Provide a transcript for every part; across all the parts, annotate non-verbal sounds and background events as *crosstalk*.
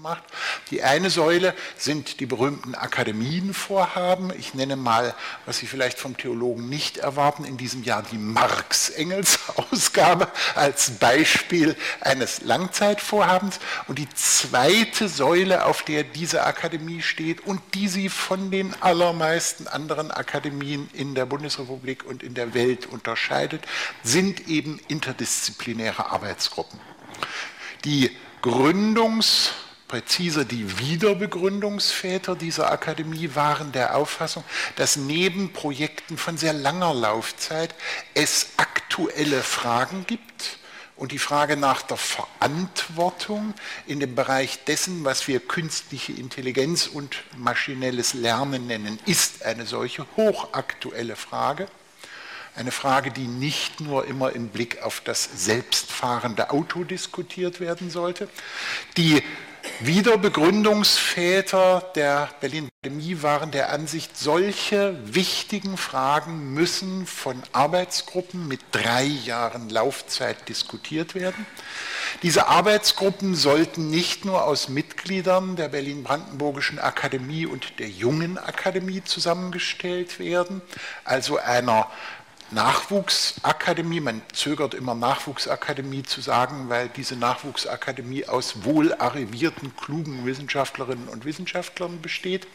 Macht. Die eine Säule sind die berühmten Akademienvorhaben. Ich nenne mal, was Sie vielleicht vom Theologen nicht erwarten, in diesem Jahr die Marx-Engels-Ausgabe als Beispiel eines Langzeitvorhabens. Und die zweite Säule, auf der diese Akademie steht und die sie von den allermeisten anderen Akademien in der Bundesrepublik und in der Welt unterscheidet, sind eben interdisziplinäre Arbeitsgruppen. Die Gründungs- präziser die Wiederbegründungsväter dieser Akademie waren der Auffassung, dass neben Projekten von sehr langer Laufzeit es aktuelle Fragen gibt, und die Frage nach der Verantwortung in dem Bereich dessen, was wir künstliche Intelligenz und maschinelles Lernen nennen, ist eine solche hochaktuelle Frage. Eine Frage, die nicht nur immer im Blick auf das selbstfahrende Auto diskutiert werden sollte. Die Wiederbegründungsväter der Berlin Akademie waren der Ansicht, solche wichtigen Fragen müssen von Arbeitsgruppen mit drei Jahren Laufzeit diskutiert werden. Diese Arbeitsgruppen sollten nicht nur aus Mitgliedern der Berlin-Brandenburgischen Akademie und der Jungen Akademie zusammengestellt werden, also einer Nachwuchsakademie, man zögert immer Nachwuchsakademie zu sagen, weil diese Nachwuchsakademie aus wohl arrivierten, klugen Wissenschaftlerinnen und Wissenschaftlern besteht.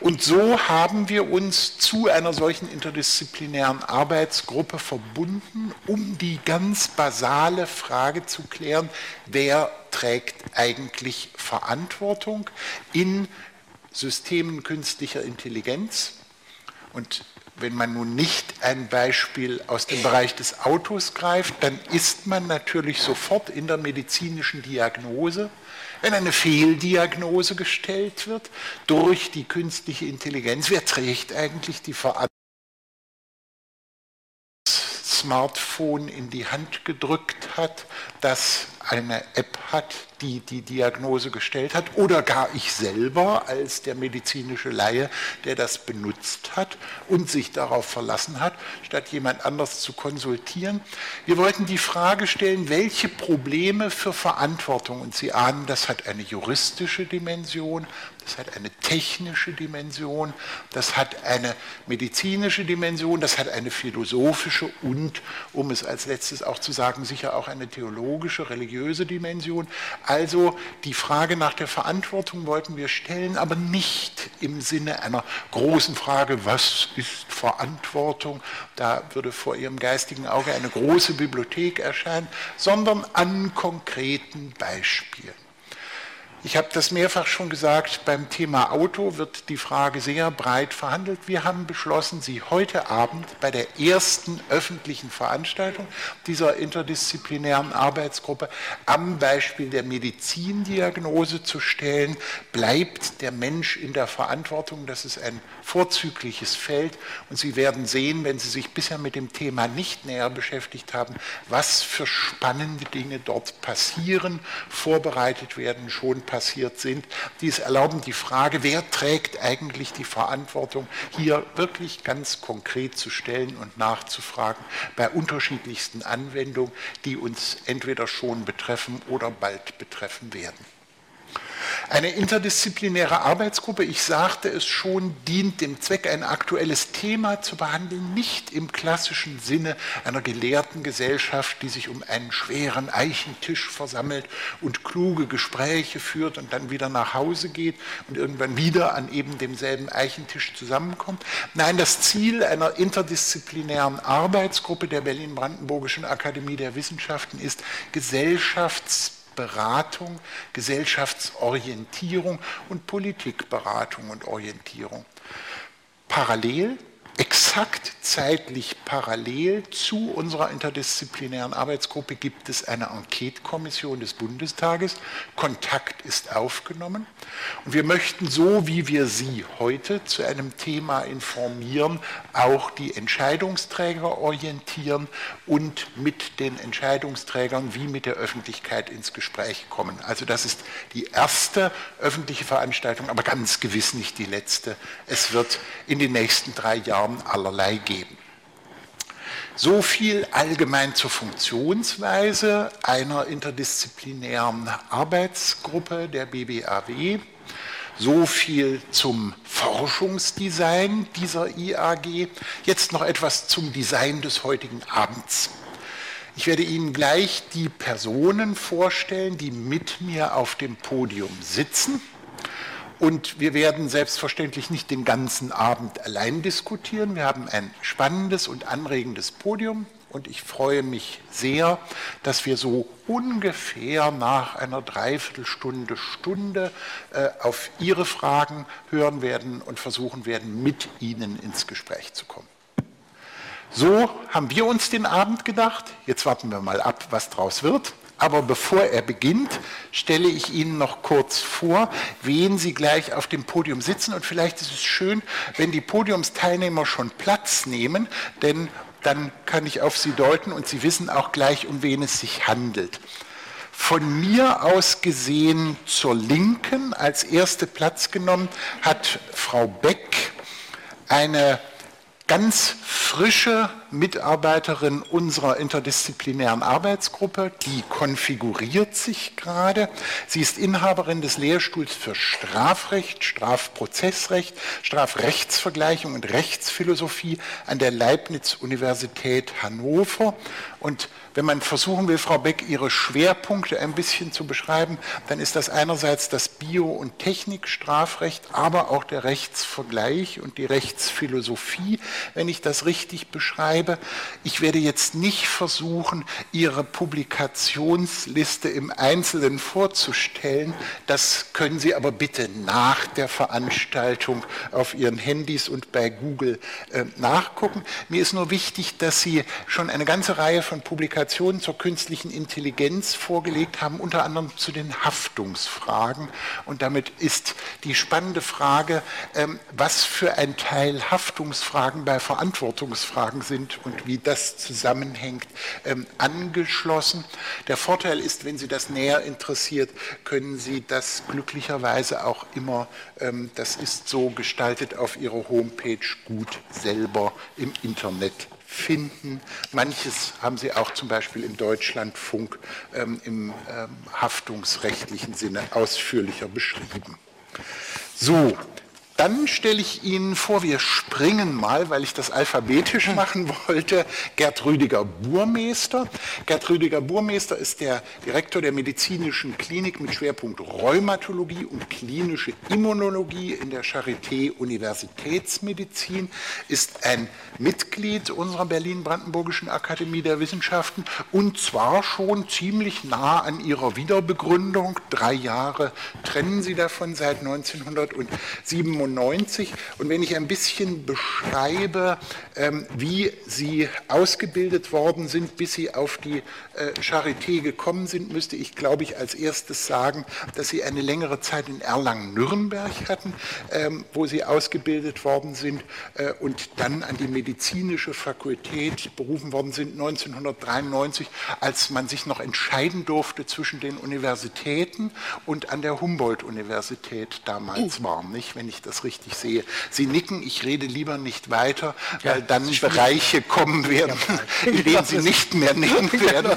Und so haben wir uns zu einer solchen interdisziplinären Arbeitsgruppe verbunden, um die ganz basale Frage zu klären, wer trägt eigentlich Verantwortung in Systemen künstlicher Intelligenz. Und wenn man nun nicht ein Beispiel aus dem Bereich des Autos greift, dann ist man natürlich sofort in der medizinischen Diagnose. Wenn eine Fehldiagnose gestellt wird durch die künstliche Intelligenz, wer trägt eigentlich die Verantwortung? Smartphone in die Hand gedrückt hat, das eine App hat, die die Diagnose gestellt hat, oder gar ich selber als der medizinische Laie, der das benutzt hat und sich darauf verlassen hat, statt jemand anders zu konsultieren. Wir wollten die Frage stellen, welche Probleme für Verantwortung, und Sie ahnen, das hat eine juristische Dimension, das hat eine technische Dimension, das hat eine medizinische Dimension, das hat eine philosophische und, um es als letztes auch zu sagen, sicher auch eine theologische, religiöse Dimension. Also die Frage nach der Verantwortung wollten wir stellen, aber nicht im Sinne einer großen Frage, was ist Verantwortung? Da würde vor Ihrem geistigen Auge eine große Bibliothek erscheinen, sondern an konkreten Beispielen. Ich habe das mehrfach schon gesagt, beim Thema Auto wird die Frage sehr breit verhandelt. Wir haben beschlossen, sie heute Abend bei der ersten öffentlichen Veranstaltung dieser interdisziplinären Arbeitsgruppe am Beispiel der Medizindiagnose zu stellen. Bleibt der Mensch in der Verantwortung? Das ist ein vorzügliches Feld und Sie werden sehen, wenn Sie sich bisher mit dem Thema nicht näher beschäftigt haben, was für spannende Dinge dort passieren, vorbereitet werden, schon passiert sind, die es erlauben, die Frage, wer trägt eigentlich die Verantwortung, hier wirklich ganz konkret zu stellen und nachzufragen bei unterschiedlichsten Anwendungen, die uns entweder schon betreffen oder bald betreffen werden. Eine interdisziplinäre Arbeitsgruppe, ich sagte es schon, dient dem Zweck, ein aktuelles Thema zu behandeln, nicht im klassischen Sinne einer gelehrten Gesellschaft, die sich um einen schweren Eichentisch versammelt und kluge Gespräche führt und dann wieder nach Hause geht und irgendwann wieder an eben demselben Eichentisch zusammenkommt. Nein, das Ziel einer interdisziplinären Arbeitsgruppe der Berlin-Brandenburgischen Akademie der Wissenschaften ist, Gesellschafts Beratung, Gesellschaftsorientierung und Politikberatung und Orientierung. Parallel exakt zeitlich parallel zu unserer interdisziplinären Arbeitsgruppe gibt es eine Enquete-Kommission des Bundestages. Kontakt ist aufgenommen. Und wir möchten so, wie wir Sie heute zu einem Thema informieren, auch die Entscheidungsträger orientieren und mit den Entscheidungsträgern wie mit der Öffentlichkeit ins Gespräch kommen. Also das ist die erste öffentliche Veranstaltung, aber ganz gewiss nicht die letzte. Es wird in den nächsten drei Jahren allerlei geben. So viel allgemein zur Funktionsweise einer interdisziplinären Arbeitsgruppe der BBAW. So viel zum Forschungsdesign dieser IAG. Jetzt noch etwas zum Design des heutigen Abends. Ich werde Ihnen gleich die Personen vorstellen, die mit mir auf dem Podium sitzen. Und wir werden selbstverständlich nicht den ganzen Abend allein diskutieren. Wir haben ein spannendes und anregendes Podium. Und ich freue mich sehr, dass wir so ungefähr nach einer Dreiviertelstunde, Stunde äh, auf Ihre Fragen hören werden und versuchen werden, mit Ihnen ins Gespräch zu kommen. So haben wir uns den Abend gedacht. Jetzt warten wir mal ab, was draus wird. Aber bevor er beginnt, stelle ich Ihnen noch kurz vor, wen Sie gleich auf dem Podium sitzen. Und vielleicht ist es schön, wenn die Podiumsteilnehmer schon Platz nehmen, denn dann kann ich auf Sie deuten und Sie wissen auch gleich, um wen es sich handelt. Von mir aus gesehen zur Linken als erste Platz genommen hat Frau Beck eine ganz frische Mitarbeiterin unserer interdisziplinären Arbeitsgruppe, die konfiguriert sich gerade. Sie ist Inhaberin des Lehrstuhls für Strafrecht, Strafprozessrecht, Strafrechtsvergleichung und Rechtsphilosophie an der Leibniz-Universität Hannover und wenn man versuchen will, Frau Beck, Ihre Schwerpunkte ein bisschen zu beschreiben, dann ist das einerseits das Bio- und Technikstrafrecht, aber auch der Rechtsvergleich und die Rechtsphilosophie, wenn ich das richtig beschreibe. Ich werde jetzt nicht versuchen, Ihre Publikationsliste im Einzelnen vorzustellen. Das können Sie aber bitte nach der Veranstaltung auf Ihren Handys und bei Google äh, nachgucken. Mir ist nur wichtig, dass Sie schon eine ganze Reihe von Publikationen Publikationen zur künstlichen Intelligenz vorgelegt haben, unter anderem zu den Haftungsfragen. Und damit ist die spannende Frage, ähm, was für ein Teil Haftungsfragen bei Verantwortungsfragen sind und wie das zusammenhängt, ähm, angeschlossen. Der Vorteil ist, wenn Sie das näher interessiert, können Sie das glücklicherweise auch immer, ähm, das ist so gestaltet auf Ihrer Homepage gut selber im Internet finden. Manches haben Sie auch zum Beispiel im Deutschlandfunk ähm, im ähm, haftungsrechtlichen Sinne ausführlicher beschrieben. So, dann stelle ich Ihnen vor, wir springen mal, weil ich das alphabetisch machen wollte, Gerd Rüdiger Burmeister. Gerd Rüdiger Burmeister ist der Direktor der medizinischen Klinik mit Schwerpunkt Rheumatologie und klinische Immunologie in der Charité Universitätsmedizin, ist ein Mitglied unserer Berlin-Brandenburgischen Akademie der Wissenschaften und zwar schon ziemlich nah an ihrer Wiederbegründung. Drei Jahre trennen sie davon seit 1997. 1995. Und wenn ich ein bisschen beschreibe, ähm, wie Sie ausgebildet worden sind, bis Sie auf die äh, Charité gekommen sind, müsste ich, glaube ich, als erstes sagen, dass Sie eine längere Zeit in Erlangen-Nürnberg hatten, ähm, wo Sie ausgebildet worden sind äh, und dann an die medizinische Fakultät berufen worden sind 1993, als man sich noch entscheiden durfte zwischen den Universitäten und an der Humboldt-Universität damals war, nicht, wenn ich das das richtig sehe. Sie nicken, ich rede lieber nicht weiter, ja, weil dann Bereiche kommen werden, *laughs* ja, in denen Sie nicht mehr *laughs* nicken werden.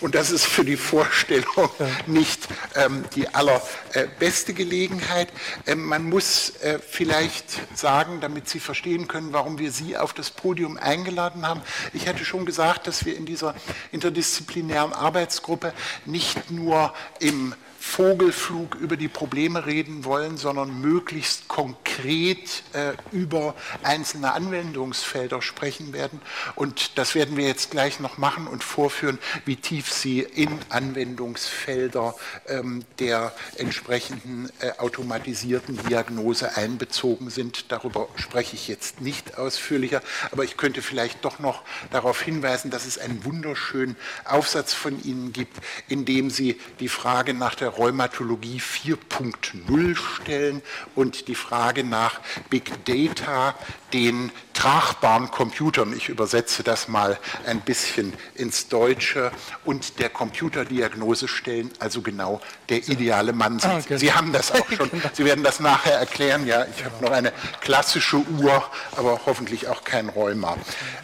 Und das ist für die Vorstellung nicht ähm, die allerbeste Gelegenheit. Ähm, man muss äh, vielleicht sagen, damit Sie verstehen können, warum wir Sie auf das Podium eingeladen haben. Ich hatte schon gesagt, dass wir in dieser interdisziplinären Arbeitsgruppe nicht nur im Vogelflug über die Probleme reden wollen, sondern möglichst konkret äh, über einzelne Anwendungsfelder sprechen werden. Und das werden wir jetzt gleich noch machen und vorführen, wie tief Sie in Anwendungsfelder ähm, der entsprechenden äh, automatisierten Diagnose einbezogen sind. Darüber spreche ich jetzt nicht ausführlicher, aber ich könnte vielleicht doch noch darauf hinweisen, dass es einen wunderschönen Aufsatz von Ihnen gibt, in dem Sie die Frage nach der Rheumatologie 4.0 stellen und die Frage nach Big Data, den tragbaren Computern, ich übersetze das mal ein bisschen ins Deutsche, und der Computerdiagnose stellen, also genau der ideale Mann sind. Ah, okay. Sie haben das auch schon, *laughs* Sie werden das nachher erklären, ja, ich habe noch eine klassische Uhr, aber hoffentlich auch kein Rheuma.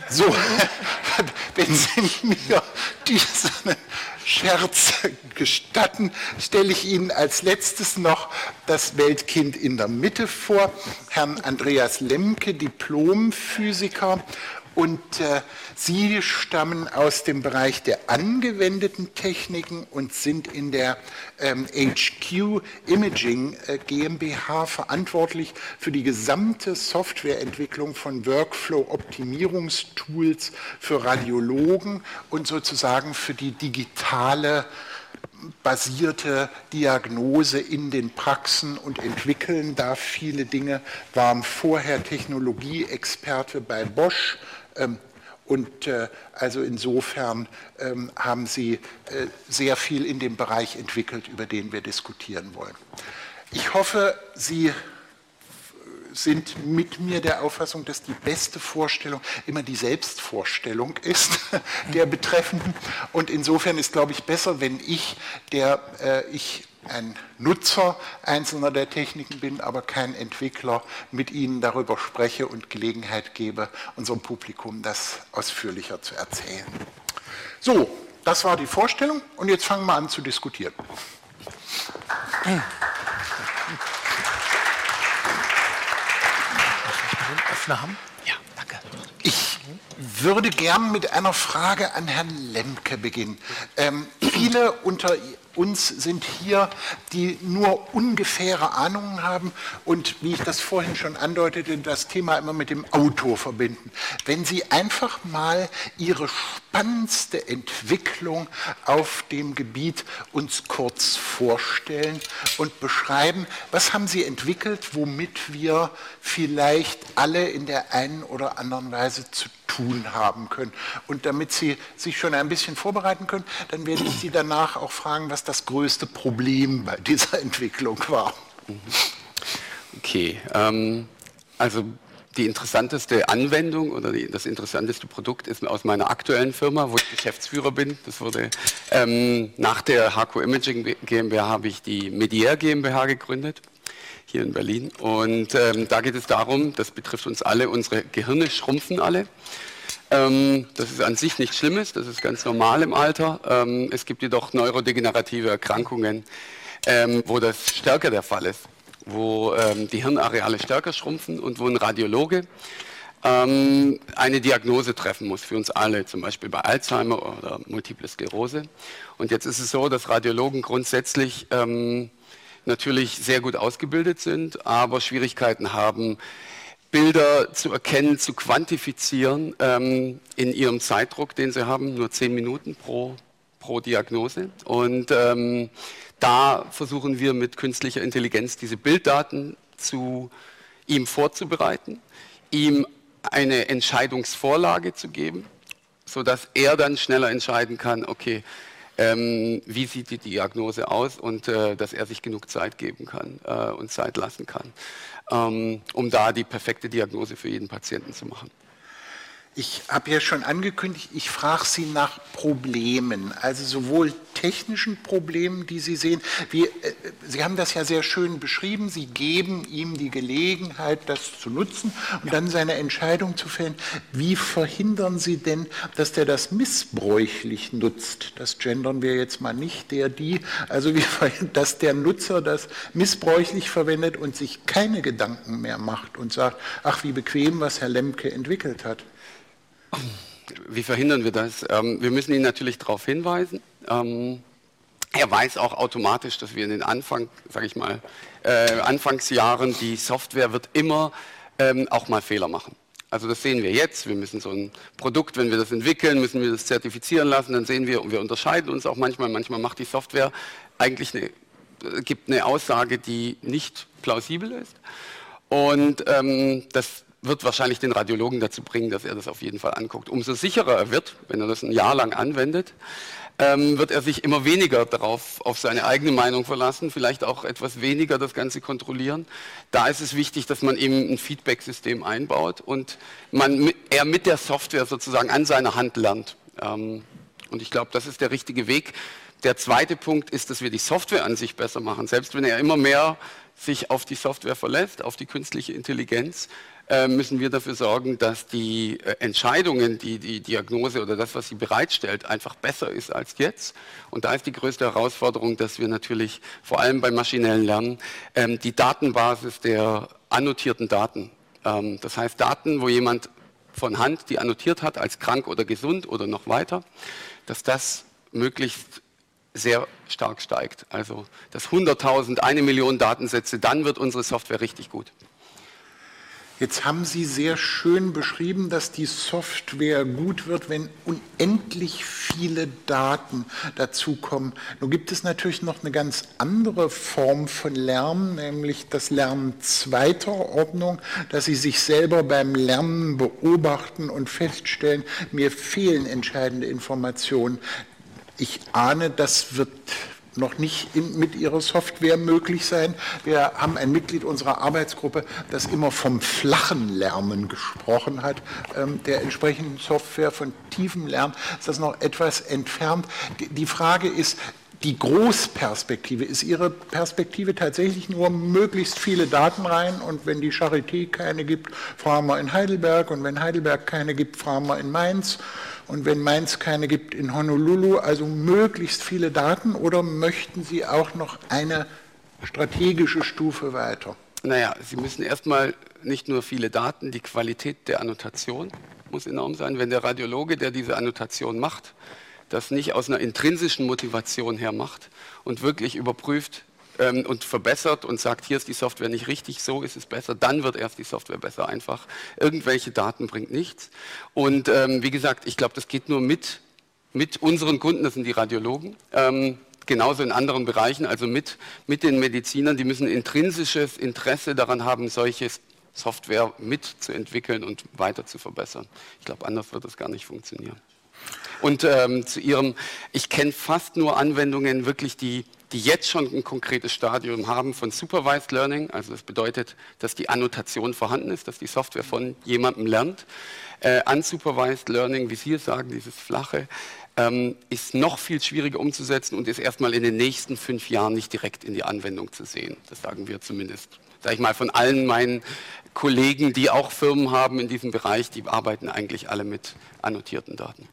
So, *laughs* wenn Sie mir diesen Scherz *laughs* gestatten, stelle ich Ihnen als letztes noch das Weltkind in der Mitte vor, Herrn Andreas Lemke, Diplomphysiker und äh, Sie stammen aus dem Bereich der angewendeten Techniken und sind in der ähm, HQ Imaging äh, GmbH verantwortlich für die gesamte Softwareentwicklung von Workflow-Optimierungstools für Radiologen und sozusagen für die digitale basierte Diagnose in den Praxen und entwickeln da viele Dinge, waren vorher Technologieexperte bei Bosch, und äh, also insofern ähm, haben Sie äh, sehr viel in dem Bereich entwickelt, über den wir diskutieren wollen. Ich hoffe, Sie sind mit mir der Auffassung, dass die beste Vorstellung immer die Selbstvorstellung ist *laughs* der Betreffenden. Und insofern ist, glaube ich, besser, wenn ich, der äh, ich ein Nutzer einzelner der Techniken bin, aber kein Entwickler, mit Ihnen darüber spreche und Gelegenheit gebe, unserem Publikum das ausführlicher zu erzählen. So, das war die Vorstellung und jetzt fangen wir an zu diskutieren. Ja, danke. Ich würde gern mit einer Frage an Herrn Lemke beginnen. Ähm, viele unter uns sind hier, die nur ungefähre Ahnungen haben und, wie ich das vorhin schon andeutete, das Thema immer mit dem Auto verbinden. Wenn Sie einfach mal Ihre spannendste Entwicklung auf dem Gebiet uns kurz vorstellen und beschreiben, was haben Sie entwickelt, womit wir vielleicht alle in der einen oder anderen Weise zu tun haben können. Und damit Sie sich schon ein bisschen vorbereiten können, dann werde ich Sie danach auch fragen, was das größte Problem bei dieser *laughs* Entwicklung war. Okay, ähm, also die interessanteste Anwendung oder die, das interessanteste Produkt ist aus meiner aktuellen Firma, wo ich Geschäftsführer bin. Das wurde ähm, nach der HQ Imaging GmbH habe ich die Medier GmbH gegründet hier in Berlin. Und ähm, da geht es darum, das betrifft uns alle, unsere Gehirne schrumpfen alle. Ähm, das ist an sich nichts Schlimmes, das ist ganz normal im Alter. Ähm, es gibt jedoch neurodegenerative Erkrankungen, ähm, wo das stärker der Fall ist, wo ähm, die Hirnareale stärker schrumpfen und wo ein Radiologe ähm, eine Diagnose treffen muss für uns alle, zum Beispiel bei Alzheimer oder Multiple Sklerose. Und jetzt ist es so, dass Radiologen grundsätzlich ähm, natürlich sehr gut ausgebildet sind, aber Schwierigkeiten haben, Bilder zu erkennen, zu quantifizieren ähm, in ihrem Zeitdruck, den sie haben, nur zehn Minuten pro, pro Diagnose. Und ähm, da versuchen wir mit künstlicher Intelligenz diese Bilddaten zu ihm vorzubereiten, ihm eine Entscheidungsvorlage zu geben, sodass er dann schneller entscheiden kann, okay, ähm, wie sieht die Diagnose aus und äh, dass er sich genug Zeit geben kann äh, und Zeit lassen kann, ähm, um da die perfekte Diagnose für jeden Patienten zu machen. Ich habe ja schon angekündigt, ich frage Sie nach Problemen, also sowohl technischen Problemen, die Sie sehen. Wie, äh, Sie haben das ja sehr schön beschrieben. Sie geben ihm die Gelegenheit, das zu nutzen und dann seine Entscheidung zu fällen. Wie verhindern Sie denn, dass der das missbräuchlich nutzt? Das gendern wir jetzt mal nicht, der, die. Also wie *laughs* dass der Nutzer das missbräuchlich verwendet und sich keine Gedanken mehr macht und sagt, ach wie bequem, was Herr Lemke entwickelt hat. Wie verhindern wir das? Ähm, wir müssen ihn natürlich darauf hinweisen. Ähm, er weiß auch automatisch, dass wir in den Anfang, sage ich mal, äh, Anfangsjahren die Software wird immer ähm, auch mal Fehler machen. Also das sehen wir jetzt. Wir müssen so ein Produkt, wenn wir das entwickeln, müssen wir das zertifizieren lassen. Dann sehen wir und wir unterscheiden uns auch manchmal. Manchmal macht die Software eigentlich eine, äh, gibt eine Aussage, die nicht plausibel ist. Und ähm, das wird wahrscheinlich den Radiologen dazu bringen, dass er das auf jeden Fall anguckt. Umso sicherer er wird, wenn er das ein Jahr lang anwendet, ähm, wird er sich immer weniger darauf auf seine eigene Meinung verlassen, vielleicht auch etwas weniger das Ganze kontrollieren. Da ist es wichtig, dass man eben ein Feedback-System einbaut und man, er mit der Software sozusagen an seiner Hand lernt. Ähm, und ich glaube, das ist der richtige Weg. Der zweite Punkt ist, dass wir die Software an sich besser machen. Selbst wenn er immer mehr sich auf die Software verlässt, auf die künstliche Intelligenz, müssen wir dafür sorgen, dass die äh, Entscheidungen, die die Diagnose oder das, was sie bereitstellt, einfach besser ist als jetzt. Und da ist die größte Herausforderung, dass wir natürlich vor allem beim maschinellen Lernen ähm, die Datenbasis der annotierten Daten, ähm, das heißt Daten, wo jemand von Hand die annotiert hat als krank oder gesund oder noch weiter, dass das möglichst sehr stark steigt. Also dass 100.000, eine Million Datensätze, dann wird unsere Software richtig gut. Jetzt haben Sie sehr schön beschrieben, dass die Software gut wird, wenn unendlich viele Daten dazukommen. Nun gibt es natürlich noch eine ganz andere Form von Lernen, nämlich das Lernen zweiter Ordnung, dass Sie sich selber beim Lernen beobachten und feststellen, mir fehlen entscheidende Informationen. Ich ahne, das wird noch nicht in, mit ihrer Software möglich sein. Wir haben ein Mitglied unserer Arbeitsgruppe, das immer vom flachen Lernen gesprochen hat, ähm, der entsprechenden Software von tiefem Lernen ist das noch etwas entfernt. Die, die Frage ist, die Großperspektive, ist Ihre Perspektive tatsächlich nur möglichst viele Daten rein und wenn die Charité keine gibt, fragen wir in Heidelberg und wenn Heidelberg keine gibt, fragen wir in Mainz und wenn Mainz keine gibt, in Honolulu, also möglichst viele Daten oder möchten Sie auch noch eine strategische Stufe weiter? Naja, Sie müssen erstmal nicht nur viele Daten, die Qualität der Annotation muss enorm sein. Wenn der Radiologe, der diese Annotation macht, das nicht aus einer intrinsischen Motivation her macht und wirklich überprüft, ähm, und verbessert und sagt, hier ist die Software nicht richtig, so ist es besser, dann wird erst die Software besser. Einfach irgendwelche Daten bringt nichts. Und ähm, wie gesagt, ich glaube, das geht nur mit, mit unseren Kunden, das sind die Radiologen. Ähm, genauso in anderen Bereichen, also mit, mit den Medizinern, die müssen intrinsisches Interesse daran haben, solche Software mitzuentwickeln und weiter zu verbessern. Ich glaube, anders wird das gar nicht funktionieren. Und ähm, zu Ihrem, ich kenne fast nur Anwendungen wirklich, die die jetzt schon ein konkretes Stadium haben von Supervised Learning. Also das bedeutet, dass die Annotation vorhanden ist, dass die Software von jemandem lernt. Äh, Unsupervised Learning, wie Sie es sagen, dieses flache, ähm, ist noch viel schwieriger umzusetzen und ist erstmal in den nächsten fünf Jahren nicht direkt in die Anwendung zu sehen. Das sagen wir zumindest, sage ich mal, von allen meinen Kollegen, die auch Firmen haben in diesem Bereich, die arbeiten eigentlich alle mit annotierten Daten.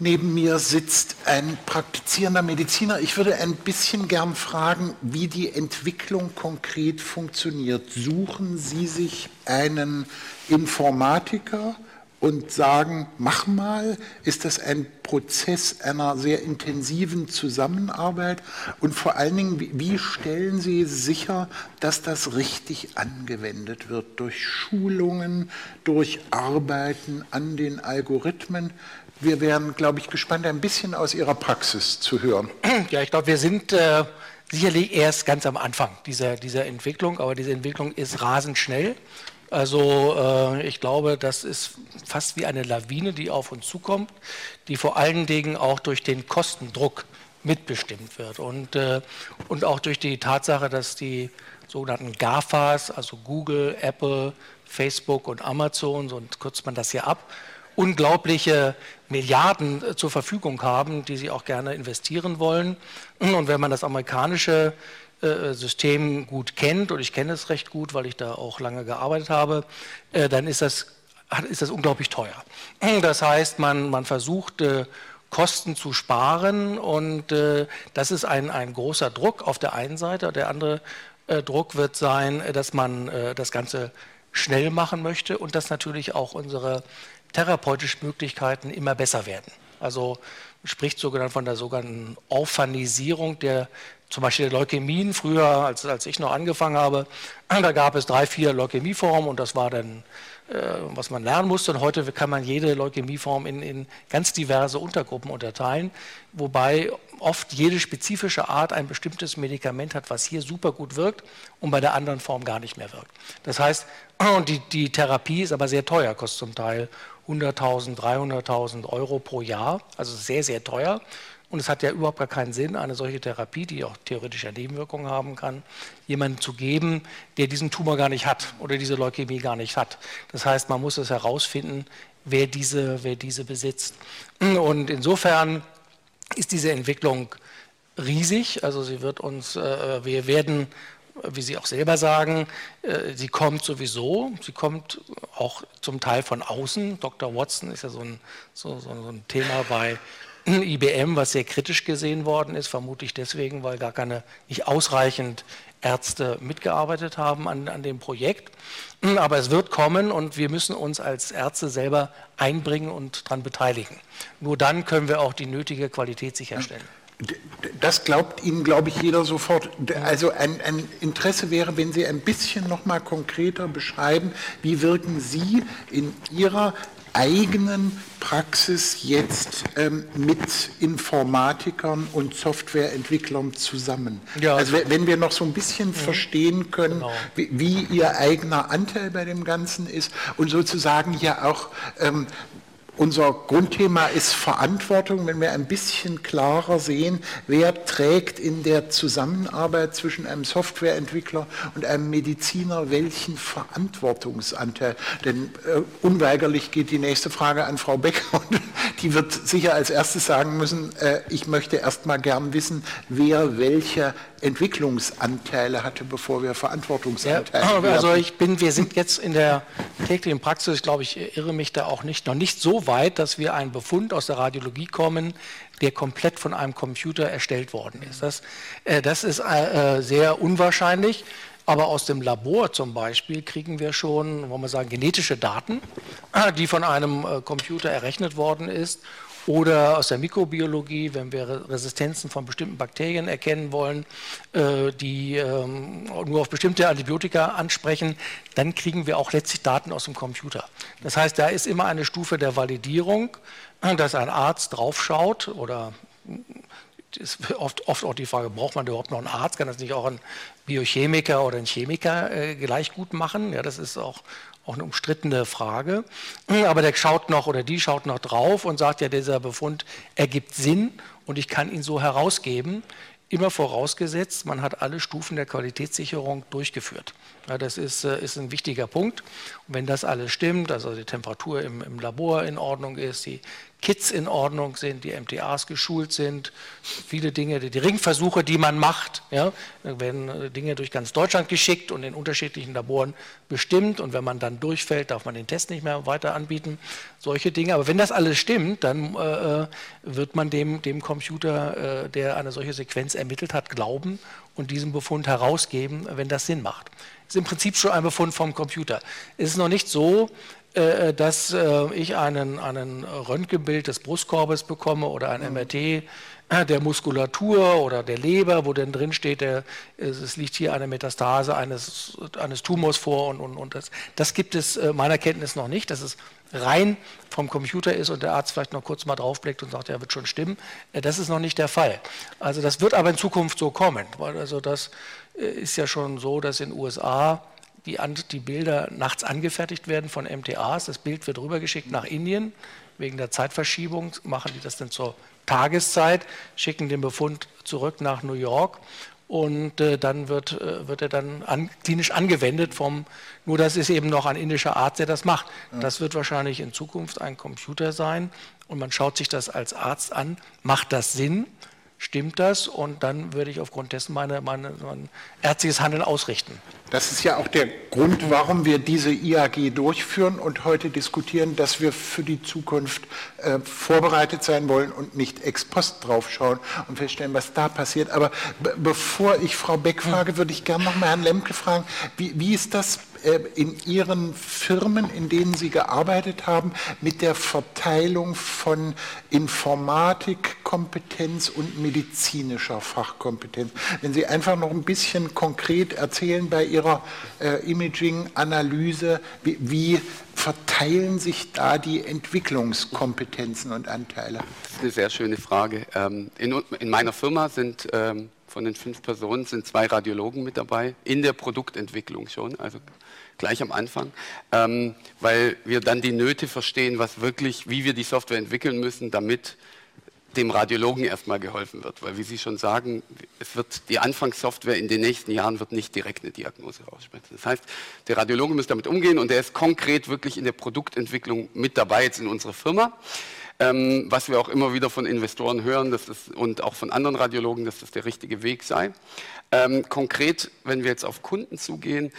Neben mir sitzt ein praktizierender Mediziner. Ich würde ein bisschen gern fragen, wie die Entwicklung konkret funktioniert. Suchen Sie sich einen Informatiker und sagen, mach mal, ist das ein Prozess einer sehr intensiven Zusammenarbeit? Und vor allen Dingen, wie stellen Sie sicher, dass das richtig angewendet wird? Durch Schulungen, durch Arbeiten an den Algorithmen? Wir wären, glaube ich, gespannt, ein bisschen aus Ihrer Praxis zu hören. *clears throat* Ja, ich glaube, wir sind äh, sicherlich erst ganz am Anfang dieser, dieser Entwicklung, aber diese Entwicklung ist rasend schnell. Also äh, ich glaube, das ist fast wie eine Lawine, die auf uns zukommt, die vor allen Dingen auch durch den Kostendruck mitbestimmt wird und, äh, und auch durch die Tatsache, dass die sogenannten GAFAs, also Google, Apple, Facebook und Amazon, so kürzt man das hier ab, unglaubliche Milliarden äh, zur Verfügung haben, die sie auch gerne investieren wollen. Und wenn man das amerikanische äh, System gut kennt, und ich kenne es recht gut, weil ich da auch lange gearbeitet habe, äh, dann ist das, ist das unglaublich teuer. Das heißt, man, man versucht, Kosten zu sparen und das ist ein, ein großer Druck auf der einen Seite. Der andere Druck wird sein, dass man das Ganze schnell machen möchte und dass natürlich auch unsere therapeutischen Möglichkeiten immer besser werden. Also spricht sogar von der sogenannten Orphanisierung der zum Beispiel der Leukämien. Früher, als, als ich noch angefangen habe, *clears throat* da gab es drei, vier Leukämieformen und das war dann, äh, was man lernen musste. Und heute kann man jede Leukämieform in, in ganz diverse Untergruppen unterteilen, wobei oft jede spezifische Art ein bestimmtes Medikament hat, was hier super gut wirkt und bei der anderen Form gar nicht mehr wirkt. Das heißt, *clears throat* die, die Therapie ist aber sehr teuer, kostet zum Teil 100.000, 300.000 Euro pro Jahr, also sehr, sehr teuer. Und es hat ja überhaupt gar keinen Sinn, eine solche Therapie, die auch theoretisch ja Nebenwirkungen haben kann, jemanden zu geben, der diesen Tumor gar nicht hat oder diese Leukämie gar nicht hat. Das heißt, man muss es herausfinden, wer diese, wer diese besitzt. Und insofern ist diese Entwicklung riesig. Also sie wird uns, äh, wir werden wie Sie auch selber sagen, äh, sie kommt sowieso, sie kommt auch zum Teil von außen. Dr. Watson ist ja so ein, so, so ein Thema bei *clears throat* IBM, was sehr kritisch gesehen worden ist, vermutlich deswegen, weil gar keine, nicht ausreichend Ärzte mitgearbeitet haben an, an dem Projekt. *clears throat* Aber es wird kommen und wir müssen uns als Ärzte selber einbringen und daran beteiligen. Nur dann können wir auch die nötige Qualität sicherstellen. Das glaubt Ihnen, glaube ich, jeder sofort. Also ein, ein, Interesse wäre, wenn Sie ein bisschen noch mal konkreter beschreiben, wie wirken Sie in Ihrer eigenen Praxis jetzt ähm, mit Informatikern und Softwareentwicklern zusammen? Ja. Also wenn wir noch so ein bisschen mhm. verstehen können, genau. wie, wie, Ihr eigener Anteil bei dem Ganzen ist und sozusagen ja auch ähm, unser Grundthema ist Verantwortung, wenn wir ein bisschen klarer sehen, wer trägt in der Zusammenarbeit zwischen einem Softwareentwickler und einem Mediziner welchen Verantwortungsanteil. Denn äh, unweigerlich geht die nächste Frage an Frau Becker und *laughs* die wird sicher als erstes sagen müssen, äh, ich möchte erst mal gern wissen, wer welche Entwicklungsanteile hatte, bevor wir Verantwortungsanteile ja, Also ich bin, wir sind jetzt in der täglichen Praxis, glaube ich, irre mich da auch nicht, noch nicht so weit, dass wir einen Befund aus der Radiologie kommen, der komplett von einem Computer erstellt worden ist. Das, äh, das ist äh, sehr unwahrscheinlich. Aber aus dem Labor zum Beispiel kriegen wir schon, wollen wir sagen, genetische Daten, die von einem äh, Computer errechnet worden ist oder aus der Mikrobiologie, wenn wir Resistenzen von bestimmten Bakterien erkennen wollen, äh, die ähm, nur auf bestimmte Antibiotika ansprechen, dann kriegen wir auch letztlich Daten aus dem Computer. Das heißt, da ist immer eine Stufe der Validierung, dass ein Arzt draufschaut oder ist oft, oft auch die Frage, braucht man überhaupt noch einen Arzt? Kann das nicht auch ein Biochemiker oder ein Chemiker äh, gleich gut machen? Ja, das ist auch auch eine umstrittene Frage. Aber der schaut noch oder die schaut noch drauf und sagt ja, dieser Befund ergibt Sinn und ich kann ihn so herausgeben. Immer vorausgesetzt, man hat alle Stufen der Qualitätssicherung durchgeführt. Ja, das ist, äh, ist ein wichtiger Punkt. Und wenn das alles stimmt, also die Temperatur im, im Labor in Ordnung ist, die Kits in Ordnung sind, die MTAs geschult sind, viele Dinge, die Ringversuche, die man macht, ja, werden äh, Dinge durch ganz Deutschland geschickt und in unterschiedlichen Laboren bestimmt und wenn man dann durchfällt, darf man den Test nicht mehr weiter anbieten, solche Dinge. Aber wenn das alles stimmt, dann äh, äh wird man dem, dem Computer, äh, der eine solche Sequenz ermittelt hat, glauben und diesen Befund herausgeben, wenn das Sinn macht. Ist im Prinzip schon ein Befund vom Computer. Es ist noch nicht so, dass äh, ich einen, einen Röntgenbild des Brustkorbes bekomme oder ein MRT mhm. äh, der Muskulatur oder der Leber, wo dann drin steht, der, es liegt hier eine Metastase eines, eines Tumors vor und, und, und das, das gibt es meiner Kenntnis noch nicht, dass es rein vom Computer ist und der Arzt vielleicht noch kurz mal draufblickt und sagt, ja, wird schon stimmen. Das ist noch nicht der Fall. Also das wird aber in Zukunft so kommen, weil also das ist ja schon so, dass in den USA die, die Bilder nachts angefertigt werden von MTAs. Das Bild wird rübergeschickt nach Indien. Wegen der Zeitverschiebung machen die das dann zur Tageszeit, schicken den Befund zurück nach New York und äh, dann wird, äh, wird er dann an, klinisch angewendet vom, nur das ist eben noch ein indischer Arzt, der das macht. Ja. Das wird wahrscheinlich in Zukunft ein Computer sein und man schaut sich das als Arzt an. Macht das Sinn? Stimmt das und dann würde ich aufgrund dessen meine, meine, mein ärztliches Handeln ausrichten. Das ist ja auch der Grund, warum wir diese IAG durchführen und heute diskutieren, dass wir für die Zukunft äh, vorbereitet sein wollen und nicht ex post draufschauen und feststellen, was da passiert. Aber bevor ich Frau Beck frage, würde ich gerne noch mal Herrn Lemke fragen, wie, wie ist das in Ihren Firmen, in denen Sie gearbeitet haben, mit der Verteilung von Informatikkompetenz und medizinischer Fachkompetenz. Wenn Sie einfach noch ein bisschen konkret erzählen bei Ihrer äh, Imaging-Analyse, wie, verteilen sich da die Entwicklungskompetenzen und Anteile? Das ist eine sehr schöne Frage. Ähm, in, in meiner Firma sind ähm, von den fünf Personen sind zwei Radiologen mit dabei, in der Produktentwicklung schon, also gleich am Anfang, ähm, weil wir dann die Nöte verstehen, was wirklich, wie wir die Software entwickeln müssen, damit dem Radiologen erstmal geholfen wird. Weil, wie Sie schon sagen, es wird die Anfangssoftware in den nächsten Jahren wird nicht direkt eine Diagnose raussprechen. Das heißt, der Radiologe muss damit umgehen und er ist konkret wirklich in der Produktentwicklung mit dabei jetzt in unserer Firma. Ähm, was wir auch immer wieder von Investoren hören dass das, und auch von anderen Radiologen, dass das der richtige Weg sei. Ähm, konkret, wenn wir jetzt auf Kunden zugehen,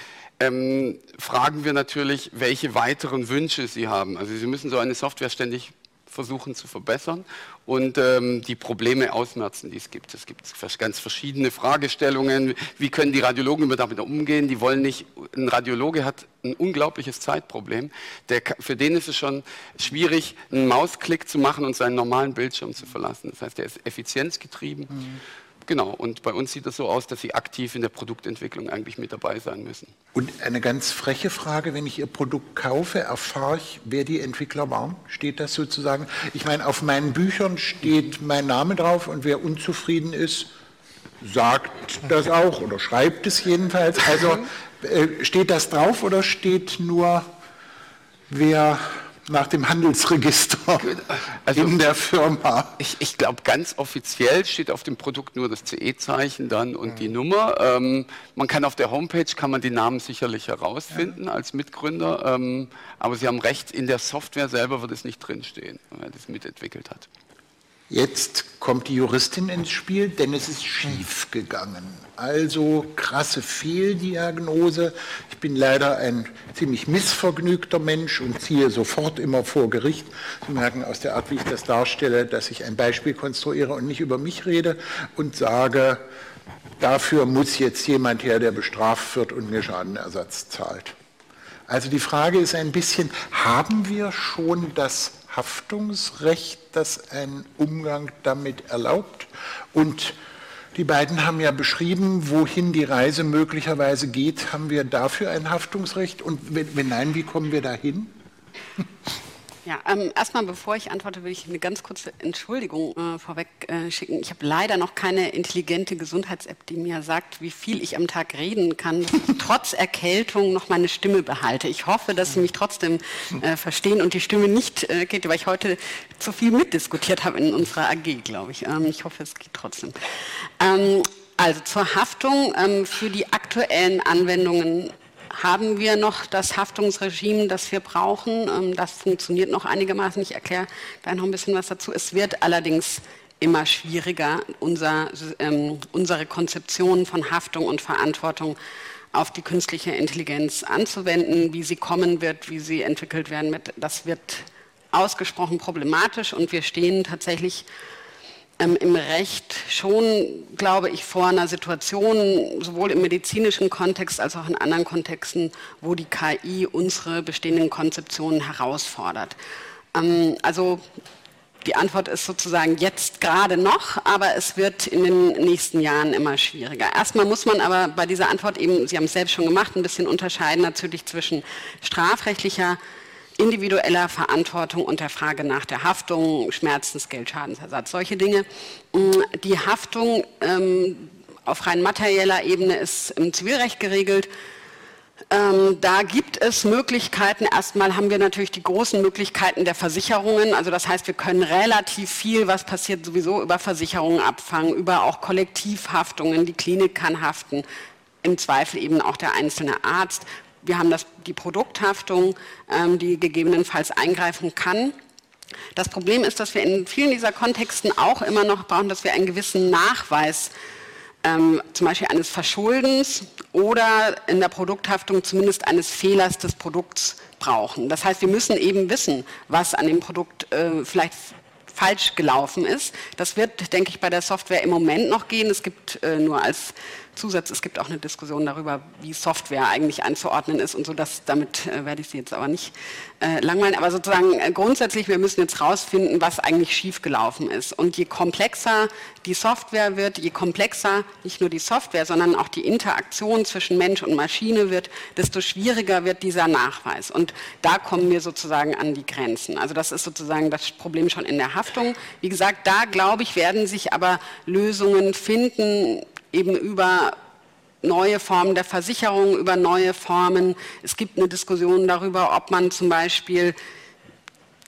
ähm, fragen wir natürlich, welche weiteren Wünsche Sie haben. Also Sie müssen so eine Software ständig versuchen zu verbessern und ähm, die Probleme ausmerzen, die es gibt. Es gibt ganz verschiedene Fragestellungen. Wie können die Radiologen damit umgehen? Die wollen nicht, ein Radiologe hat ein unglaubliches Zeitproblem. Der, für den ist es schon schwierig, einen Mausklick zu machen und seinen normalen Bildschirm zu verlassen. Das heißt, er ist effizienzgetrieben. Mhm. Genau, und bei uns sieht es so aus, dass Sie aktiv in der Produktentwicklung eigentlich mit dabei sein müssen. Und eine ganz freche Frage, wenn ich Ihr Produkt kaufe, erfahre ich, wer die Entwickler waren? Steht das sozusagen? Ich meine, auf meinen Büchern steht mein Name drauf und wer unzufrieden ist, sagt das auch oder schreibt es jedenfalls. Also äh, steht das drauf oder steht nur, wer nach dem Handelsregister *laughs* also, in der Firma. Ich, ich glaube, ganz offiziell steht auf dem Produkt nur das CE-Zeichen dann und mhm. die Nummer. Ähm, man kann auf der Homepage kann man die Namen sicherlich herausfinden ja. als Mitgründer, ähm, aber Sie haben recht, in der Software selber wird es nicht drinstehen, wer das mitentwickelt hat. Jetzt kommt die Juristin ins Spiel, denn es ist schief gegangen. Also krasse Fehldiagnose. Ich bin leider ein ziemlich missvergnügter Mensch und ziehe sofort immer vor Gericht. Sie merken aus der Art, wie ich das darstelle, dass ich ein Beispiel konstruiere und nicht über mich rede und sage, dafür muss jetzt jemand her, der bestraft wird und mir Schadenersatz zahlt. Also die Frage ist ein bisschen, haben wir schon das Haftungsrecht, das einen Umgang damit erlaubt. Und die beiden haben ja beschrieben, wohin die Reise möglicherweise geht. Haben wir dafür ein Haftungsrecht? Und wenn, wenn nein, wie kommen wir dahin? Ja, ähm, erstmal bevor ich antworte, will ich eine ganz kurze Entschuldigung äh, vorweg äh, schicken. Ich habe leider noch keine intelligente Gesundheits-App, die mir sagt, wie viel ich am Tag reden kann, *laughs* trotz Erkältung noch meine Stimme behalte. Ich hoffe, dass Sie mich trotzdem äh, verstehen und die Stimme nicht äh, geht, weil ich heute zu viel mitdiskutiert habe in unserer AG, glaube ich. Ähm, ich hoffe, es geht trotzdem. Ähm, also zur Haftung ähm, für die aktuellen Anwendungen haben wir noch das Haftungsregime, das wir brauchen. Ähm, das funktioniert noch einigermaßen. Ich erkläre gleich noch ein bisschen was dazu. Es wird allerdings immer schwieriger, unser, ähm, unsere Konzeption von Haftung und Verantwortung auf die künstliche Intelligenz anzuwenden, wie sie kommen wird, wie sie entwickelt werden wird. Das wird ausgesprochen problematisch und wir stehen tatsächlich ähm, im Recht schon, glaube ich, vor einer Situation, sowohl im medizinischen Kontext als auch in anderen Kontexten, wo die KI unsere bestehenden Konzeptionen herausfordert. Ähm, also die Antwort ist sozusagen jetzt gerade noch, aber es wird in den nächsten Jahren immer schwieriger. Erstmal muss man aber bei dieser Antwort eben, Sie haben es selbst schon gemacht, ein bisschen unterscheiden natürlich zwischen strafrechtlicher individueller Verantwortung und der Frage nach der Haftung, Schmerzensgeld, Schadensersatz, solche Dinge. Mm, die Haftung ähm, auf rein materieller Ebene ist im Zivilrecht geregelt. Ähm, da gibt es Möglichkeiten. Erstmal haben wir natürlich die großen Möglichkeiten der Versicherungen. Also das heißt, wir können relativ viel, was passiert, sowieso über Versicherungen abfangen, über auch Kollektivhaftungen. Die Klinik kann haften, im Zweifel eben auch der einzelne Arzt. Wir haben das, die Produkthaftung, ähm, die gegebenenfalls eingreifen kann. Das Problem ist, dass wir in vielen dieser Kontexten auch immer noch brauchen, dass wir einen gewissen Nachweis ähm, zum Beispiel eines Verschuldens oder in der Produkthaftung zumindest eines Fehlers des Produkts brauchen. Das heißt, wir müssen eben wissen, was an dem Produkt äh, vielleicht falsch gelaufen ist. Das wird, denke ich, bei der Software im Moment noch gehen. Es gibt äh, nur als Zusatz, es gibt auch eine Diskussion darüber, wie Software eigentlich einzuordnen ist und so, dass damit äh, werde ich Sie jetzt aber nicht äh, langweilen. Aber sozusagen äh, grundsätzlich, wir müssen jetzt rausfinden, was eigentlich schiefgelaufen ist. Und je komplexer die Software wird, je komplexer nicht nur die Software, sondern auch die Interaktion zwischen Mensch und Maschine wird, desto schwieriger wird dieser Nachweis. Und da kommen wir sozusagen an die Grenzen. Also das ist sozusagen das Problem schon in der Haftung. Wie gesagt, da glaube ich, werden sich aber Lösungen finden, eben über neue Formen der Versicherung, über neue Formen. Es gibt eine Diskussion darüber, ob man zum Beispiel,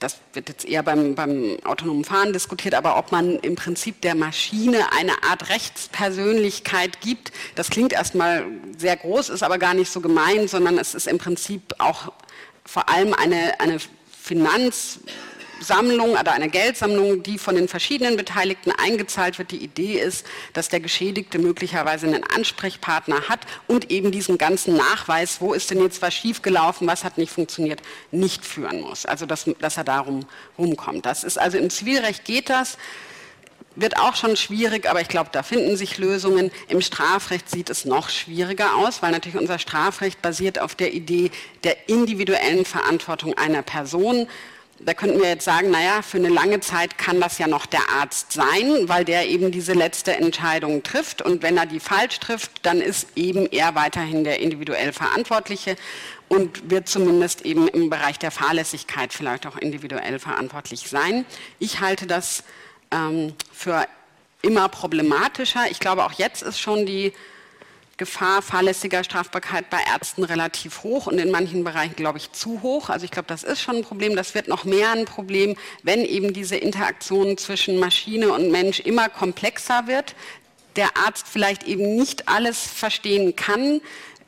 das wird jetzt eher beim, beim autonomen Fahren diskutiert, aber ob man im Prinzip der Maschine eine Art Rechtspersönlichkeit gibt. Das klingt erstmal sehr groß, ist aber gar nicht so gemein, sondern es ist im Prinzip auch vor allem eine, eine Finanz- Sammlung oder eine Geldsammlung, die von den verschiedenen Beteiligten eingezahlt wird. Die Idee ist, dass der Geschädigte möglicherweise einen Ansprechpartner hat und eben diesen ganzen Nachweis, wo ist denn jetzt was schiefgelaufen, was hat nicht funktioniert, nicht führen muss. Also dass, dass er darum rumkommt. Das ist also im Zivilrecht geht das wird auch schon schwierig, aber ich glaube, da finden sich Lösungen. Im Strafrecht sieht es noch schwieriger aus, weil natürlich unser Strafrecht basiert auf der Idee der individuellen Verantwortung einer Person da könnten wir jetzt sagen, naja, für eine lange Zeit kann das ja noch der Arzt sein, weil der eben diese letzte Entscheidung trifft. Und wenn er die falsch trifft, dann ist eben er weiterhin der individuell Verantwortliche und wird zumindest eben im Bereich der Fahrlässigkeit vielleicht auch individuell verantwortlich sein. Ich halte das ähm, für immer problematischer. Ich glaube, auch jetzt ist schon die Gefahr fahrlässiger Strafbarkeit bei Ärzten relativ hoch und in manchen Bereichen, glaube ich, zu hoch. Also ich glaube, das ist schon ein Problem. Das wird noch mehr ein Problem, wenn eben diese Interaktion zwischen Maschine und Mensch immer komplexer wird. Der Arzt vielleicht eben nicht alles verstehen kann,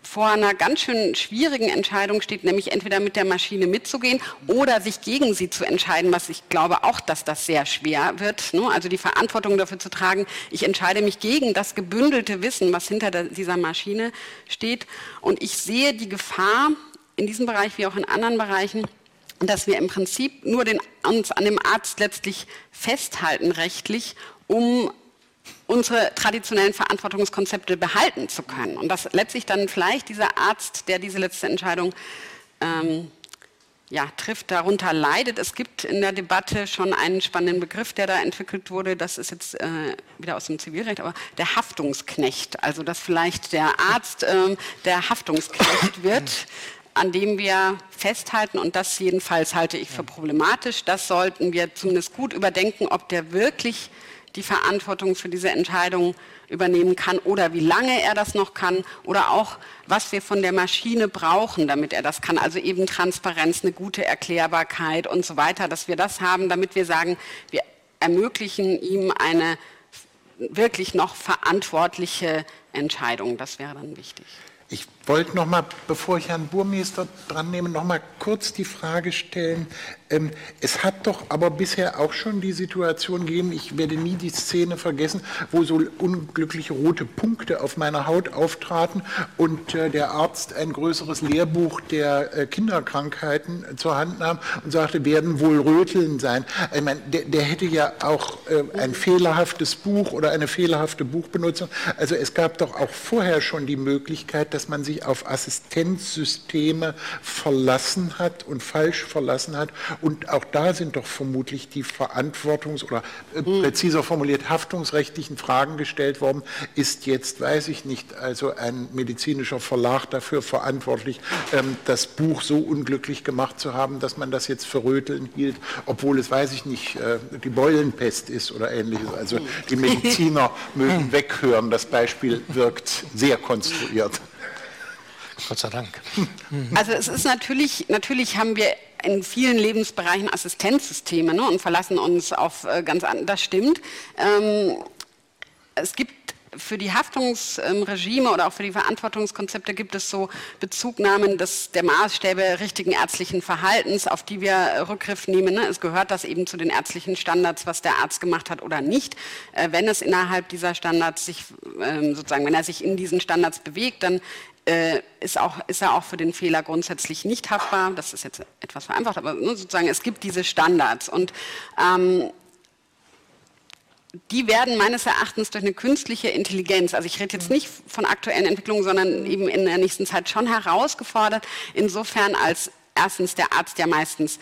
vor einer ganz schön schwierigen Entscheidung steht, nämlich entweder mit der Maschine mitzugehen oder sich gegen sie zu entscheiden, was ich glaube auch, dass das sehr schwer wird. Ne? Also die Verantwortung dafür zu tragen, ich entscheide mich gegen das gebündelte Wissen, was hinter dieser Maschine steht. Und ich sehe die Gefahr in diesem Bereich wie auch in anderen Bereichen, dass wir im Prinzip nur den, uns an dem Arzt letztlich festhalten rechtlich, um unsere traditionellen Verantwortungskonzepte behalten zu können. Und dass letztlich dann vielleicht dieser Arzt, der diese letzte Entscheidung ähm, ja, trifft, darunter leidet. Es gibt in der Debatte schon einen spannenden Begriff, der da entwickelt wurde. Das ist jetzt äh, wieder aus dem Zivilrecht, aber der Haftungsknecht. Also dass vielleicht der Arzt äh, der Haftungsknecht *coughs* wird an dem wir festhalten, und das jedenfalls halte ich für problematisch, das sollten wir zumindest gut überdenken, ob der wirklich die Verantwortung für diese Entscheidung übernehmen kann oder wie lange er das noch kann oder auch, was wir von der Maschine brauchen, damit er das kann. Also eben Transparenz, eine gute Erklärbarkeit und so weiter, dass wir das haben, damit wir sagen, wir ermöglichen ihm eine wirklich noch verantwortliche Entscheidung. Das wäre dann wichtig. Ich wollte noch mal, bevor ich Herrn Burmeister dran nehme, noch mal kurz die Frage stellen. Ähm, es hat doch aber bisher auch schon die Situation gegeben, ich werde nie die Szene vergessen, wo so unglückliche rote Punkte auf meiner Haut auftraten und äh, der Arzt ein größeres Lehrbuch der äh, Kinderkrankheiten zur Hand nahm und sagte, werden wohl Röteln sein. Ich meine, der, der hätte ja auch äh, ein fehlerhaftes Buch oder eine fehlerhafte Buchbenutzung. Also es gab doch auch vorher schon die Möglichkeit, dass man sich auf Assistenzsysteme verlassen hat und falsch verlassen hat. Und auch da sind doch vermutlich die Verantwortungs- oder äh, hm. präziser formuliert haftungsrechtlichen Fragen gestellt worden. Ist jetzt, weiß ich nicht, also ein medizinischer Verlag dafür verantwortlich, ähm, das Buch so unglücklich gemacht zu haben, dass man das jetzt für Röteln hielt, obwohl es, weiß ich nicht, äh, die Beulenpest ist oder ähnliches. Also die Mediziner *laughs* mögen weghören. Das Beispiel wirkt sehr konstruiert. Gott sei Dank. *laughs* Also es ist natürlich, natürlich haben wir in vielen Lebensbereichen Assistenzsysteme ne, und verlassen uns auf äh, ganz andere, das stimmt. Ähm, es gibt für die Haftungsregime oder auch für die Verantwortungskonzepte gibt es so Bezugnahmen des, der Maßstäbe richtigen ärztlichen Verhaltens, auf die wir Rückgriff nehmen. Ne? Es gehört das eben zu den ärztlichen Standards, was der Arzt gemacht hat oder nicht. Äh, wenn es innerhalb dieser Standards sich, ähm, sozusagen, wenn er sich in diesen Standards bewegt, dann äh, ist, auch, ist er auch für den Fehler grundsätzlich nicht haftbar. Das ist jetzt etwas vereinfacht, aber ne, sozusagen es gibt diese Standards. Und ähm, die werden meines Erachtens durch eine künstliche Intelligenz, also ich rede jetzt nicht von aktuellen Entwicklungen, sondern eben in der nächsten Zeit schon herausgefordert, insofern als erstens der Arzt ja meistens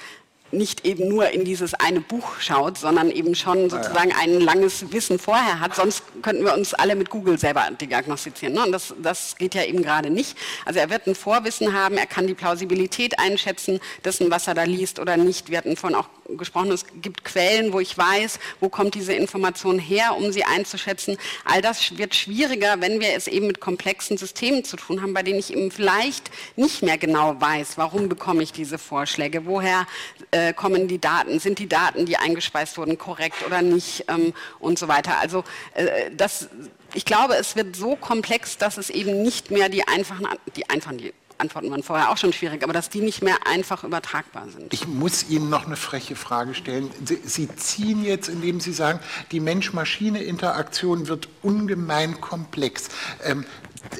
nicht eben nur in dieses eine Buch schaut, sondern eben schon sozusagen ein langes Wissen vorher hat. Sonst könnten wir uns alle mit Google selber diagnostizieren. Ne? Und das, das geht ja eben gerade nicht. Also er wird ein Vorwissen haben, er kann die Plausibilität einschätzen dessen, was er da liest oder nicht. Wir hatten vorhin auch gesprochen, es gibt Quellen, wo ich weiß, wo kommt diese Information her, um sie einzuschätzen. All das wird schwieriger, wenn wir es eben mit komplexen Systemen zu tun haben, bei denen ich eben vielleicht nicht mehr genau weiß, warum bekomme ich diese Vorschläge, woher äh, kommen die Daten, sind die Daten, die eingespeist wurden, korrekt oder nicht ähm, und so weiter. Also äh, das, ich glaube, es wird so komplex, dass es eben nicht mehr die einfachen, die einfachen, die Antworten waren vorher auch schon schwierig, aber dass die nicht mehr einfach übertragbar sind. Ich muss Ihnen noch eine freche Frage stellen. Sie, Sie ziehen jetzt, indem Sie sagen, die Mensch-Maschine-Interaktion wird ungemein komplex. Ähm,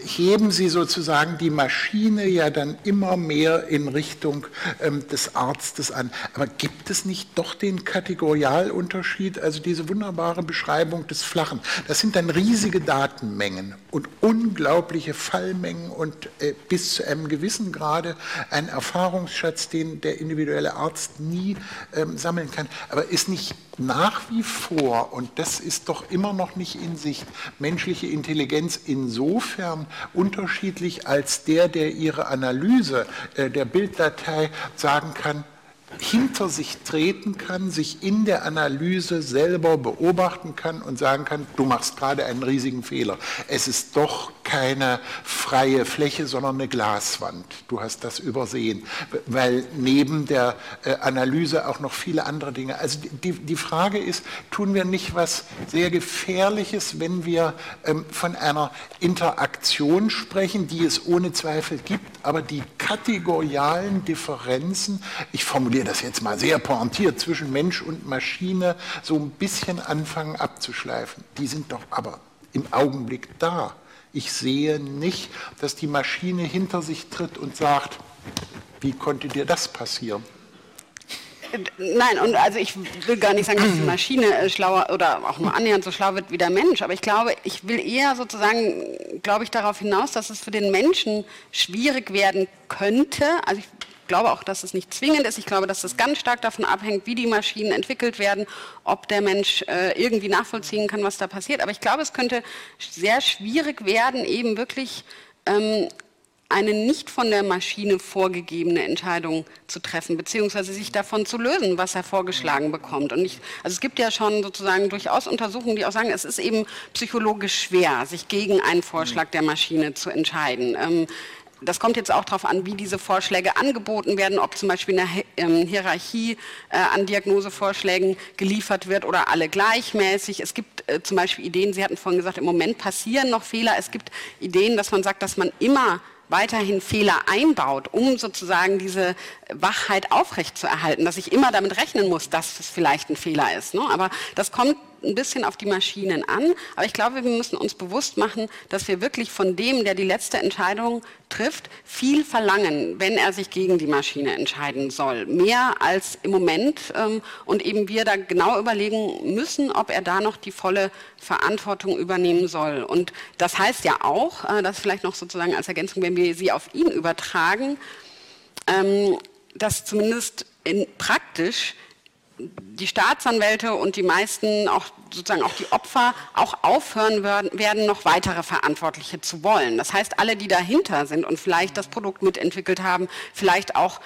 heben Sie sozusagen die Maschine ja dann immer mehr in Richtung ähm, des Arztes an. Aber gibt es nicht doch den Kategorialunterschied, also diese wunderbare Beschreibung des Flachen? Das sind dann riesige Datenmengen und unglaubliche Fallmengen und äh, bis zu einem gewissen Grade ein Erfahrungsschatz, den der individuelle Arzt nie ähm, sammeln kann. Aber ist nicht nach wie vor, und das ist doch immer noch nicht in Sicht, menschliche Intelligenz insofern unterschiedlich, als der, der ihre Analyse äh, der Bilddatei sagen kann, hinter sich treten kann, sich in der Analyse selber beobachten kann und sagen kann, du machst gerade einen riesigen Fehler. Es ist doch keine freie Fläche, sondern eine Glaswand. Du hast das übersehen, weil neben der äh, Analyse auch noch viele andere Dinge. Also die, die Frage ist, tun wir nicht was sehr Gefährliches, wenn wir ähm, von einer Interaktion sprechen, die es ohne Zweifel gibt, aber die kategorialen Differenzen, ich formuliere das jetzt mal sehr pointiert, zwischen Mensch und Maschine so ein bisschen anfangen abzuschleifen. Die sind doch aber im Augenblick da. Ich sehe nicht, dass die Maschine hinter sich tritt und sagt, wie konnte dir das passieren? Nein, und also ich will gar nicht sagen, dass die Maschine äh, schlauer oder auch nur annähernd so schlau wird wie der Mensch, aber ich glaube, ich will eher sozusagen, glaube ich, darauf hinaus, dass es für den Menschen schwierig werden könnte. Also ich glaube auch, dass es nicht zwingend ist. Ich glaube, dass es ganz stark davon abhängt, wie die Maschinen entwickelt werden, ob der Mensch äh, irgendwie nachvollziehen kann, was da passiert. Aber ich glaube, es könnte sehr schwierig werden, eben wirklich ähm, eine nicht von der Maschine vorgegebene Entscheidung zu treffen, beziehungsweise sich davon zu lösen, was er vorgeschlagen bekommt. Und ich, also es gibt ja schon sozusagen durchaus Untersuchungen, die auch sagen, es ist eben psychologisch schwer, sich gegen einen Vorschlag der Maschine zu entscheiden. Ähm, das kommt jetzt auch darauf an, wie diese Vorschläge angeboten werden, ob zum Beispiel eine ähm, Hierarchie äh, an Diagnosevorschlägen geliefert wird oder alle gleichmäßig. Es gibt äh, zum Beispiel Ideen, Sie hatten vorhin gesagt, im Moment passieren noch Fehler. Es gibt Ideen, dass man sagt, dass man immer weiterhin Fehler einbaut, um sozusagen diese Wachheit aufrechtzuerhalten, dass ich immer damit rechnen muss, dass es vielleicht ein Fehler ist. Ne? Aber das kommt ein bisschen auf die Maschinen an. Aber ich glaube, wir müssen uns bewusst machen, dass wir wirklich von dem, der die letzte Entscheidung trifft, viel verlangen, wenn er sich gegen die Maschine entscheiden soll. Mehr als im Moment. Ähm, und eben wir da genau überlegen müssen, ob er da noch die volle Verantwortung übernehmen soll. Und das heißt ja auch, äh, das vielleicht noch sozusagen als Ergänzung, wenn wir sie auf ihn übertragen, ähm, dass zumindest in, praktisch die Staatsanwälte und die meisten, auch sozusagen auch die Opfer, auch aufhören werden, noch weitere Verantwortliche zu wollen. Das heißt, alle, die dahinter sind und vielleicht das Produkt mitentwickelt haben, vielleicht auch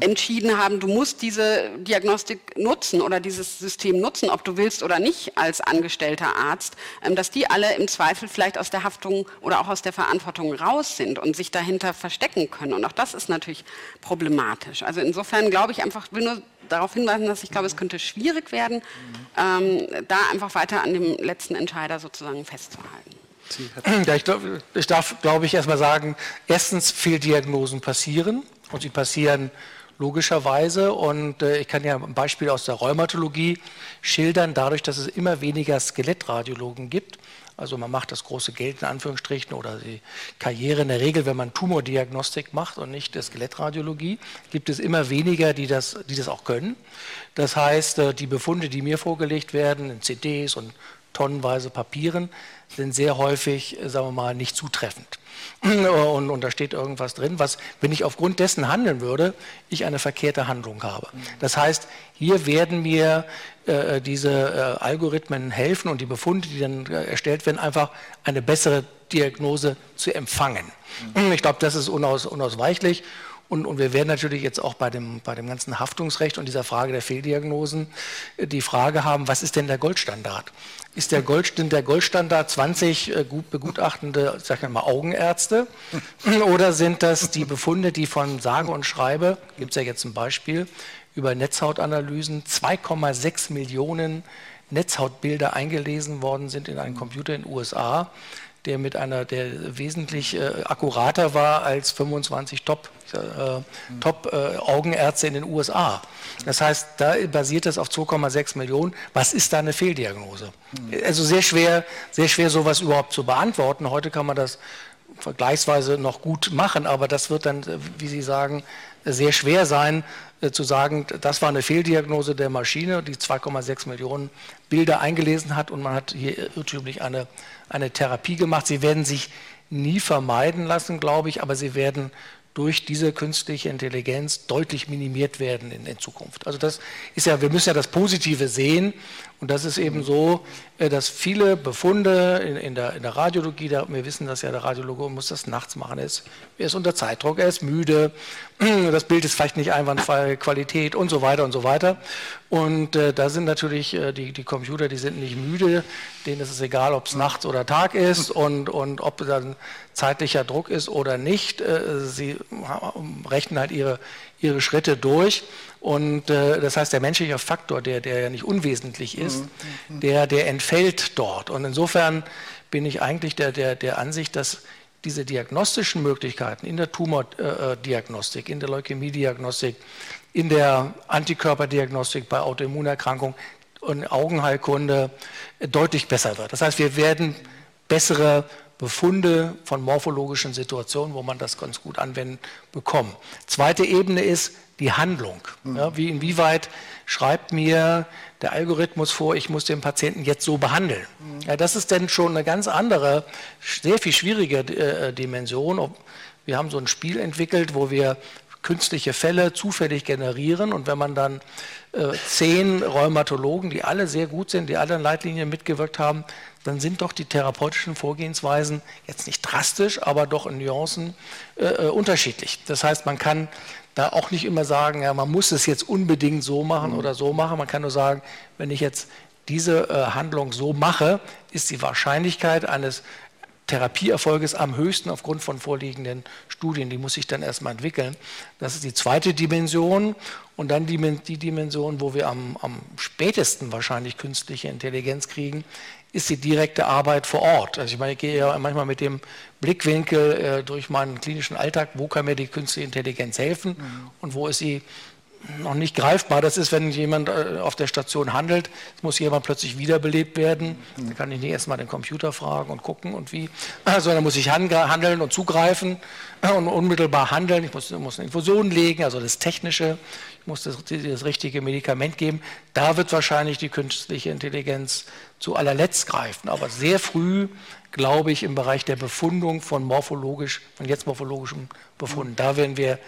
entschieden haben, du musst diese Diagnostik nutzen oder dieses System nutzen, ob du willst oder nicht als angestellter Arzt, ähm, dass die alle im Zweifel vielleicht aus der Haftung oder auch aus der Verantwortung raus sind und sich dahinter verstecken können. Und auch das ist natürlich problematisch. Also insofern glaube ich einfach, will nur darauf hinweisen, dass ich glaube, es könnte schwierig werden, ähm, da einfach weiter an dem letzten Entscheider sozusagen festzuhalten. Ja, ich, ich darf, glaube ich, erstmal sagen, erstens Fehldiagnosen passieren und sie passieren logischerweise. Und äh, ich kann ja ein Beispiel aus der Rheumatologie schildern, dadurch, dass es immer weniger Skelettradiologen gibt. Also man macht das große Geld in Anführungsstrichen oder die Karriere in der Regel, wenn man Tumordiagnostik macht und nicht Skelettradiologie, gibt es immer weniger, die das, die das auch können. Das heißt, äh, die Befunde, die mir vorgelegt werden in CDs und tonnenweise Papieren, sind sehr häufig, äh, sagen wir mal, nicht zutreffend. *laughs* Und, und, da steht irgendwas drin, was, wenn ich aufgrund dessen handeln würde, ich eine verkehrte Handlung habe. Das heißt, hier werden mir äh, diese äh, Algorithmen helfen und die Befunde, die dann äh, erstellt werden, einfach eine bessere Diagnose zu empfangen. Ich glaube, das ist unaus, unausweichlich. Und, und, wir werden natürlich jetzt auch bei dem, bei dem ganzen Haftungsrecht und dieser Frage der Fehldiagnosen äh, die Frage haben, was ist denn der Goldstandard? Ist der, Gold, der Goldstandard 20 äh, gut begutachtende, sag ich mal, Augenärzte? *laughs* Oder sind das die Befunde, die von sage und schreibe, gibt es ja jetzt ein Beispiel, über Netzhautanalysen 2,6 Millionen Netzhautbilder eingelesen worden sind in einen Computer in den USA, der mit einer, der wesentlich äh, akkurater war als 25 Top äh, Top-Augenärzte äh, in den USA. Das heißt, da basiert es auf 2,6 Millionen. Was ist da eine Fehldiagnose? Also sehr schwer, sehr schwer sowas überhaupt zu beantworten. Heute kann man das vergleichsweise noch gut machen, aber das wird dann, wie Sie sagen, sehr schwer sein, äh, zu sagen, das war eine Fehldiagnose der Maschine, die 2,6 Millionen Bilder eingelesen hat und man hat hier irrtümlich eine, eine Therapie gemacht. Sie werden sich nie vermeiden lassen, glaube ich, aber sie werden durch diese künstliche Intelligenz deutlich minimiert werden in, in, Zukunft. Also das ist ja, wir müssen ja das Positive sehen und das ist eben so, äh, dass viele Befunde in, in, der, in der, Radiologie, wir wissen dass ja, der Radiologe muss das nachts machen, er ist, er ist unter Zeitdruck, er ist müde, *clears throat* das Bild ist vielleicht nicht einwandfreie Qualität und so weiter und so weiter. Und äh, da sind natürlich äh, die, die Computer, die sind nicht müde, denen ist es egal, ob es nachts oder Tag ist und, und ob dann zeitlicher Druck ist oder nicht. Äh, sie rechnen halt ihre, ihre Schritte durch. Und äh, das heißt, der menschliche Faktor, der, der ja nicht unwesentlich ist, mhm. der, der entfällt dort. Und insofern bin ich eigentlich der, der, der Ansicht, dass diese diagnostischen Möglichkeiten in der Tumordiagnostik, in der Leukämiediagnostik, in der Antikörperdiagnostik bei Autoimmunerkrankungen und Augenheilkunde deutlich besser wird. Das heißt, wir werden bessere Befunde von morphologischen Situationen, wo man das ganz gut anwenden bekommen. Zweite Ebene ist, die Handlung. Ja, wie inwieweit schreibt mir der Algorithmus vor, ich muss den Patienten jetzt so behandeln. Ja, das ist dann schon eine ganz andere, sehr viel schwierige äh, Dimension. Wir haben so ein Spiel entwickelt, wo wir künstliche Fälle zufällig generieren und wenn man dann äh, zehn Rheumatologen, die alle sehr gut sind, die alle in Leitlinien mitgewirkt haben, dann sind doch die therapeutischen Vorgehensweisen jetzt nicht drastisch, aber doch in Nuancen äh, äh unterschiedlich. Das heißt, man kann da auch nicht immer sagen, ja, man muss es jetzt unbedingt so machen oder so machen. Man kann nur sagen, wenn ich jetzt diese äh, Handlung so mache, ist die Wahrscheinlichkeit eines Therapieerfolges am höchsten aufgrund von vorliegenden Studien. Die muss sich dann erstmal entwickeln. Das ist die zweite Dimension. Und dann die, die Dimension, wo wir am, am, spätesten wahrscheinlich künstliche Intelligenz kriegen, ist die direkte Arbeit vor Ort. Also ich meine, ich gehe ja manchmal mit dem Blickwinkel äh, durch meinen klinischen Alltag, wo kann mir die künstliche Intelligenz helfen mhm. und wo ist sie noch nicht greifbar. Das ist, wenn jemand äh, auf der Station handelt, muss jemand plötzlich wiederbelebt werden. Mhm. Da kann ich nicht erstmal den Computer fragen und gucken und wie, *clears throat* sondern muss ich handeln und zugreifen *clears throat* und unmittelbar handeln. Ich muss, muss eine Infusion legen, also das Technische. Muss das, das richtige Medikament geben. Da wird wahrscheinlich die künstliche Intelligenz zu allerletzt greifen. Aber sehr früh, glaube ich, im Bereich der Befundung von morphologisch, von jetzt morphologischen Befunden, da werden wir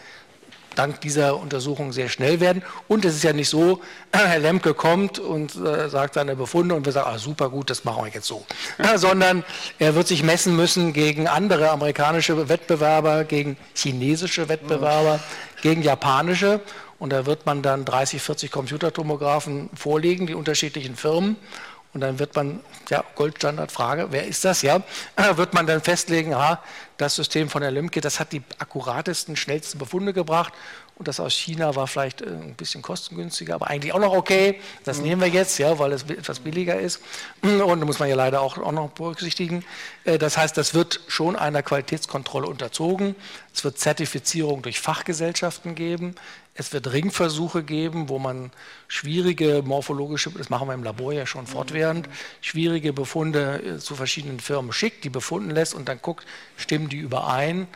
dank dieser Untersuchung sehr schnell werden. Und es ist ja nicht so, *clears throat* Herr Lemke kommt und äh, sagt seine Befunde und wir sagen, ah, super gut, das machen wir jetzt so. *laughs* Ja, sondern er wird sich messen müssen gegen andere amerikanische Wettbewerber, gegen chinesische Wettbewerber, gegen japanische. Und da wird man dann 30, 40 Computertomographen vorlegen, die unterschiedlichen Firmen. Und dann wird man, ja, Goldstandardfrage, wer ist das? Ja, *laughs* wird man dann festlegen, aha, das System von der Lümke, das hat die akkuratesten, schnellsten Befunde gebracht. Und das aus China war vielleicht äh, ein bisschen kostengünstiger, aber eigentlich auch noch okay. Das mhm. nehmen wir jetzt, ja, weil es etwas billiger ist. *clears throat* Und da muss man ja leider auch, auch noch berücksichtigen. Äh, das heißt, das wird schon einer Qualitätskontrolle unterzogen. Es wird Zertifizierung durch Fachgesellschaften geben. Es wird Ringversuche geben, wo man schwierige morphologische, das machen wir im Labor ja schon fortwährend, schwierige Befunde äh, zu verschiedenen Firmen schickt, die befunden lässt und dann guckt, stimmen die überein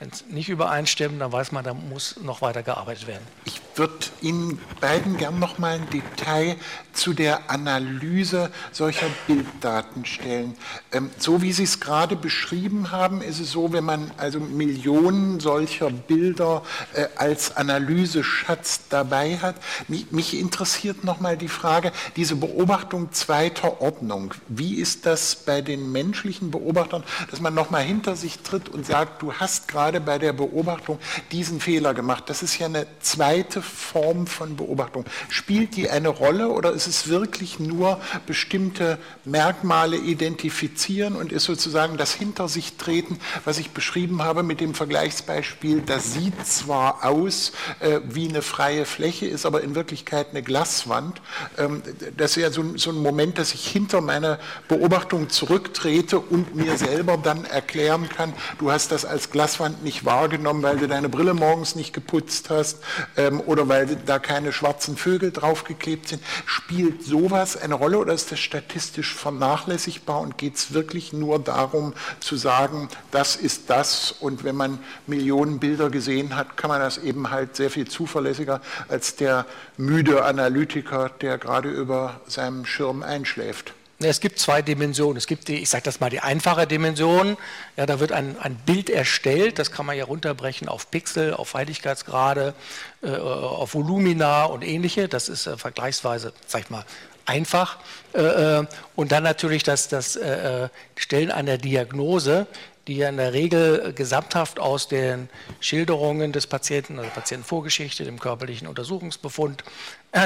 wenn es nicht übereinstimmen, dann weiß man, da muss noch weiter gearbeitet werden. Ich würde Ihnen beiden gern noch mal ein Detail zu der Analyse solcher Bilddaten stellen. Ähm, so wie Sie es gerade beschrieben haben, ist es so, wenn man also Millionen solcher Bilder äh, als Analyseschatz dabei hat. Mich, mich interessiert noch mal die Frage, diese Beobachtung zweiter Ordnung. Wie ist das bei den menschlichen Beobachtern, dass man noch mal hinter sich tritt und sagt, du hast gerade gerade bei der Beobachtung diesen Fehler gemacht. Das ist ja eine zweite Form von Beobachtung. Spielt die eine Rolle oder ist es wirklich nur bestimmte Merkmale identifizieren und ist sozusagen das Hinter sich treten, was ich beschrieben habe mit dem Vergleichsbeispiel, das sieht zwar aus äh, wie eine freie Fläche, ist aber in Wirklichkeit eine Glaswand. Ähm, das ist ja so, so ein Moment, dass ich hinter meine Beobachtung zurücktrete und mir selber dann erklären kann, du hast das als Glaswand nicht wahrgenommen, weil du deine Brille morgens nicht geputzt hast ähm, oder weil da keine schwarzen Vögel draufgeklebt sind. Spielt sowas eine Rolle oder ist das statistisch vernachlässigbar und geht es wirklich nur darum zu sagen, das ist das und wenn man Millionen Bilder gesehen hat, kann man das eben halt sehr viel zuverlässiger als der müde Analytiker, der gerade über seinem Schirm einschläft. Es gibt zwei Dimensionen. Es gibt die, ich sage das mal, die einfache Dimension. Ja, da wird ein, ein Bild erstellt, das kann man ja runterbrechen auf Pixel, auf Heiligkeitsgrade, äh, auf Volumina und ähnliche. Das ist äh, vergleichsweise, sag ich mal, einfach. Äh, äh und dann natürlich das, das äh, äh, Stellen einer Diagnose, die ja in der Regel gesamthaft aus den Schilderungen des Patienten, also Patientenvorgeschichte, dem körperlichen Untersuchungsbefund,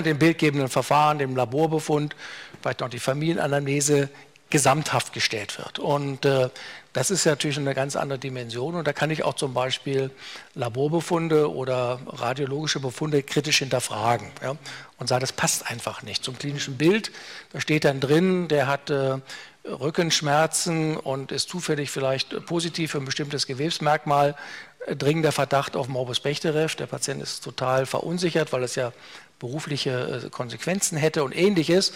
dem bildgebenden Verfahren, dem Laborbefund, vielleicht noch die Familienanamnese gesamthaft gestellt wird. Und äh, das ist natürlich eine ganz andere Dimension. Und da kann ich auch zum Beispiel Laborbefunde oder radiologische Befunde kritisch hinterfragen ja, und sagen, das passt einfach nicht zum klinischen Bild. Da steht dann drin, der hat äh, Rückenschmerzen und ist zufällig vielleicht positiv für ein bestimmtes Gewebsmerkmal. Äh, dringender Verdacht auf Morbus Bechterew. Der Patient ist total verunsichert, weil es ja berufliche äh, Konsequenzen hätte und ähnliches.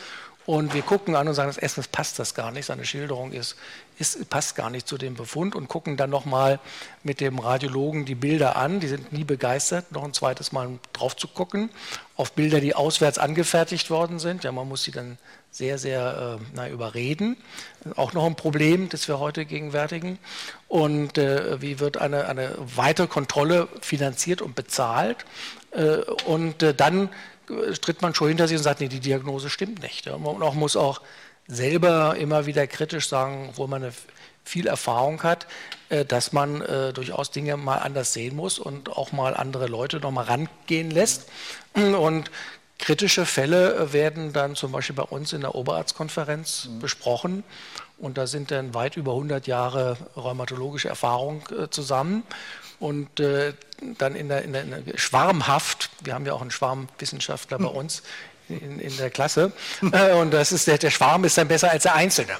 Und wir gucken an und sagen, das Essen passt das gar nicht, seine Schilderung ist, ist, passt gar nicht zu dem Befund und gucken dann nochmal mit dem Radiologen die Bilder an. Die sind nie begeistert, noch ein zweites Mal drauf zu gucken, auf Bilder, die auswärts angefertigt worden sind. Ja, man muss sie dann sehr, sehr äh, na, überreden. Auch noch ein Problem, das wir heute gegenwärtigen. Und äh, wie wird eine, eine weitere Kontrolle finanziert und bezahlt? Äh, und äh, dann tritt man schon hinter sich und sagt, nee, die Diagnose stimmt nicht. Man auch, muss auch selber immer wieder kritisch sagen, wo man eine viel Erfahrung hat, äh, dass man äh, durchaus Dinge mal anders sehen muss und auch mal andere Leute noch mal rangehen lässt. Und kritische Fälle werden dann zum Beispiel bei uns in der Oberarztkonferenz mhm. besprochen. Und da sind dann weit über 100 Jahre rheumatologische Erfahrung äh, zusammen und äh, dann in der, in, der, in der, schwarmhaft, wir haben ja auch einen Schwarmwissenschaftler bei uns in, in der Klasse, äh, und das ist der, der Schwarm ist dann besser als der Einzelne,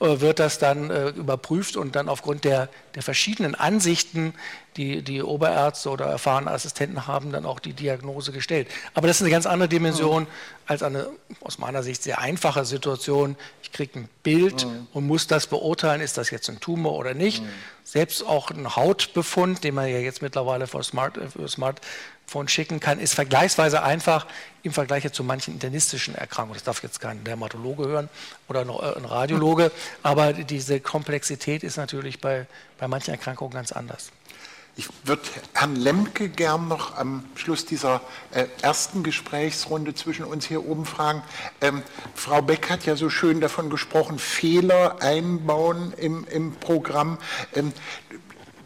äh, wird das dann äh, überprüft und dann aufgrund der, der verschiedenen Ansichten, die die Oberärzte oder erfahrene Assistenten haben, dann auch die Diagnose gestellt. Aber das ist eine ganz andere Dimension mhm. als eine aus meiner Sicht sehr einfache Situation. Ich kriege ein Bild mhm. und muss das beurteilen, ist das jetzt ein Tumor oder nicht. Mhm selbst auch ein Hautbefund, den man ja jetzt mittlerweile für, Smart, für Smartphone schicken kann, ist vergleichsweise einfach im Vergleich zu manchen internistischen Erkrankungen. Das darf jetzt kein Dermatologe hören oder noch äh, ein Radiologe, aber diese Komplexität ist natürlich bei, bei manchen Erkrankungen ganz anders. Ich würde Herrn Lemke gern noch am Schluss dieser äh, ersten Gesprächsrunde zwischen uns hier oben fragen. Ähm, Frau Beck hat ja so schön davon gesprochen, Fehler einbauen im, im Programm. Ähm,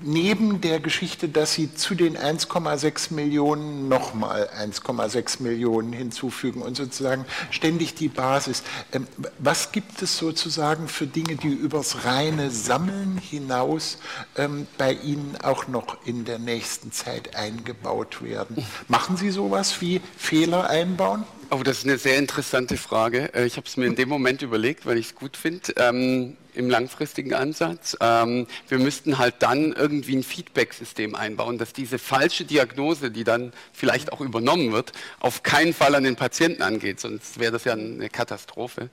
neben der Geschichte, dass Sie zu den 1,6 Millionen nochmal 1,6 Millionen hinzufügen und sozusagen ständig die Basis. Ähm, was gibt es sozusagen für Dinge, die übers reine Sammeln hinaus ähm, bei Ihnen auch noch in der nächsten Zeit eingebaut werden? Machen Sie sowas wie Fehler einbauen? Oh, das ist eine sehr interessante Frage. Äh, ich habe es mir in dem Moment überlegt, weil ich es gut finde, ähm, im langfristigen Ansatz. Ähm, wir müssten halt dann irgendwie ein Feedback-System einbauen, dass diese falsche Diagnose, die dann vielleicht auch übernommen wird, auf keinen Fall an den Patienten angeht, sonst wäre das ja eine Katastrophe.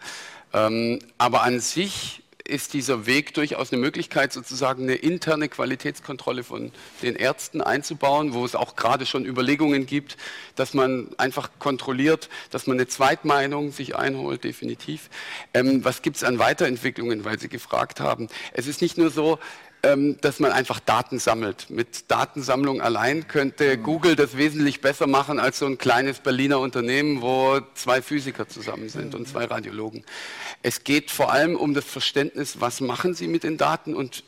Ähm, aber an sich ist dieser Weg durchaus eine Möglichkeit, sozusagen eine interne Qualitätskontrolle von den Ärzten einzubauen, wo es auch gerade schon Überlegungen gibt, dass man einfach kontrolliert, dass man eine Zweitmeinung sich einholt, definitiv. Ähm, was gibt es an Weiterentwicklungen, weil Sie gefragt haben? Es ist nicht nur so, dass man einfach Daten sammelt. Mit Datensammlung allein könnte mhm. Google das wesentlich besser machen als so ein kleines Berliner Unternehmen, wo zwei Physiker zusammen sind und zwei Radiologen. Es geht vor allem um das Verständnis, was machen sie mit den Daten und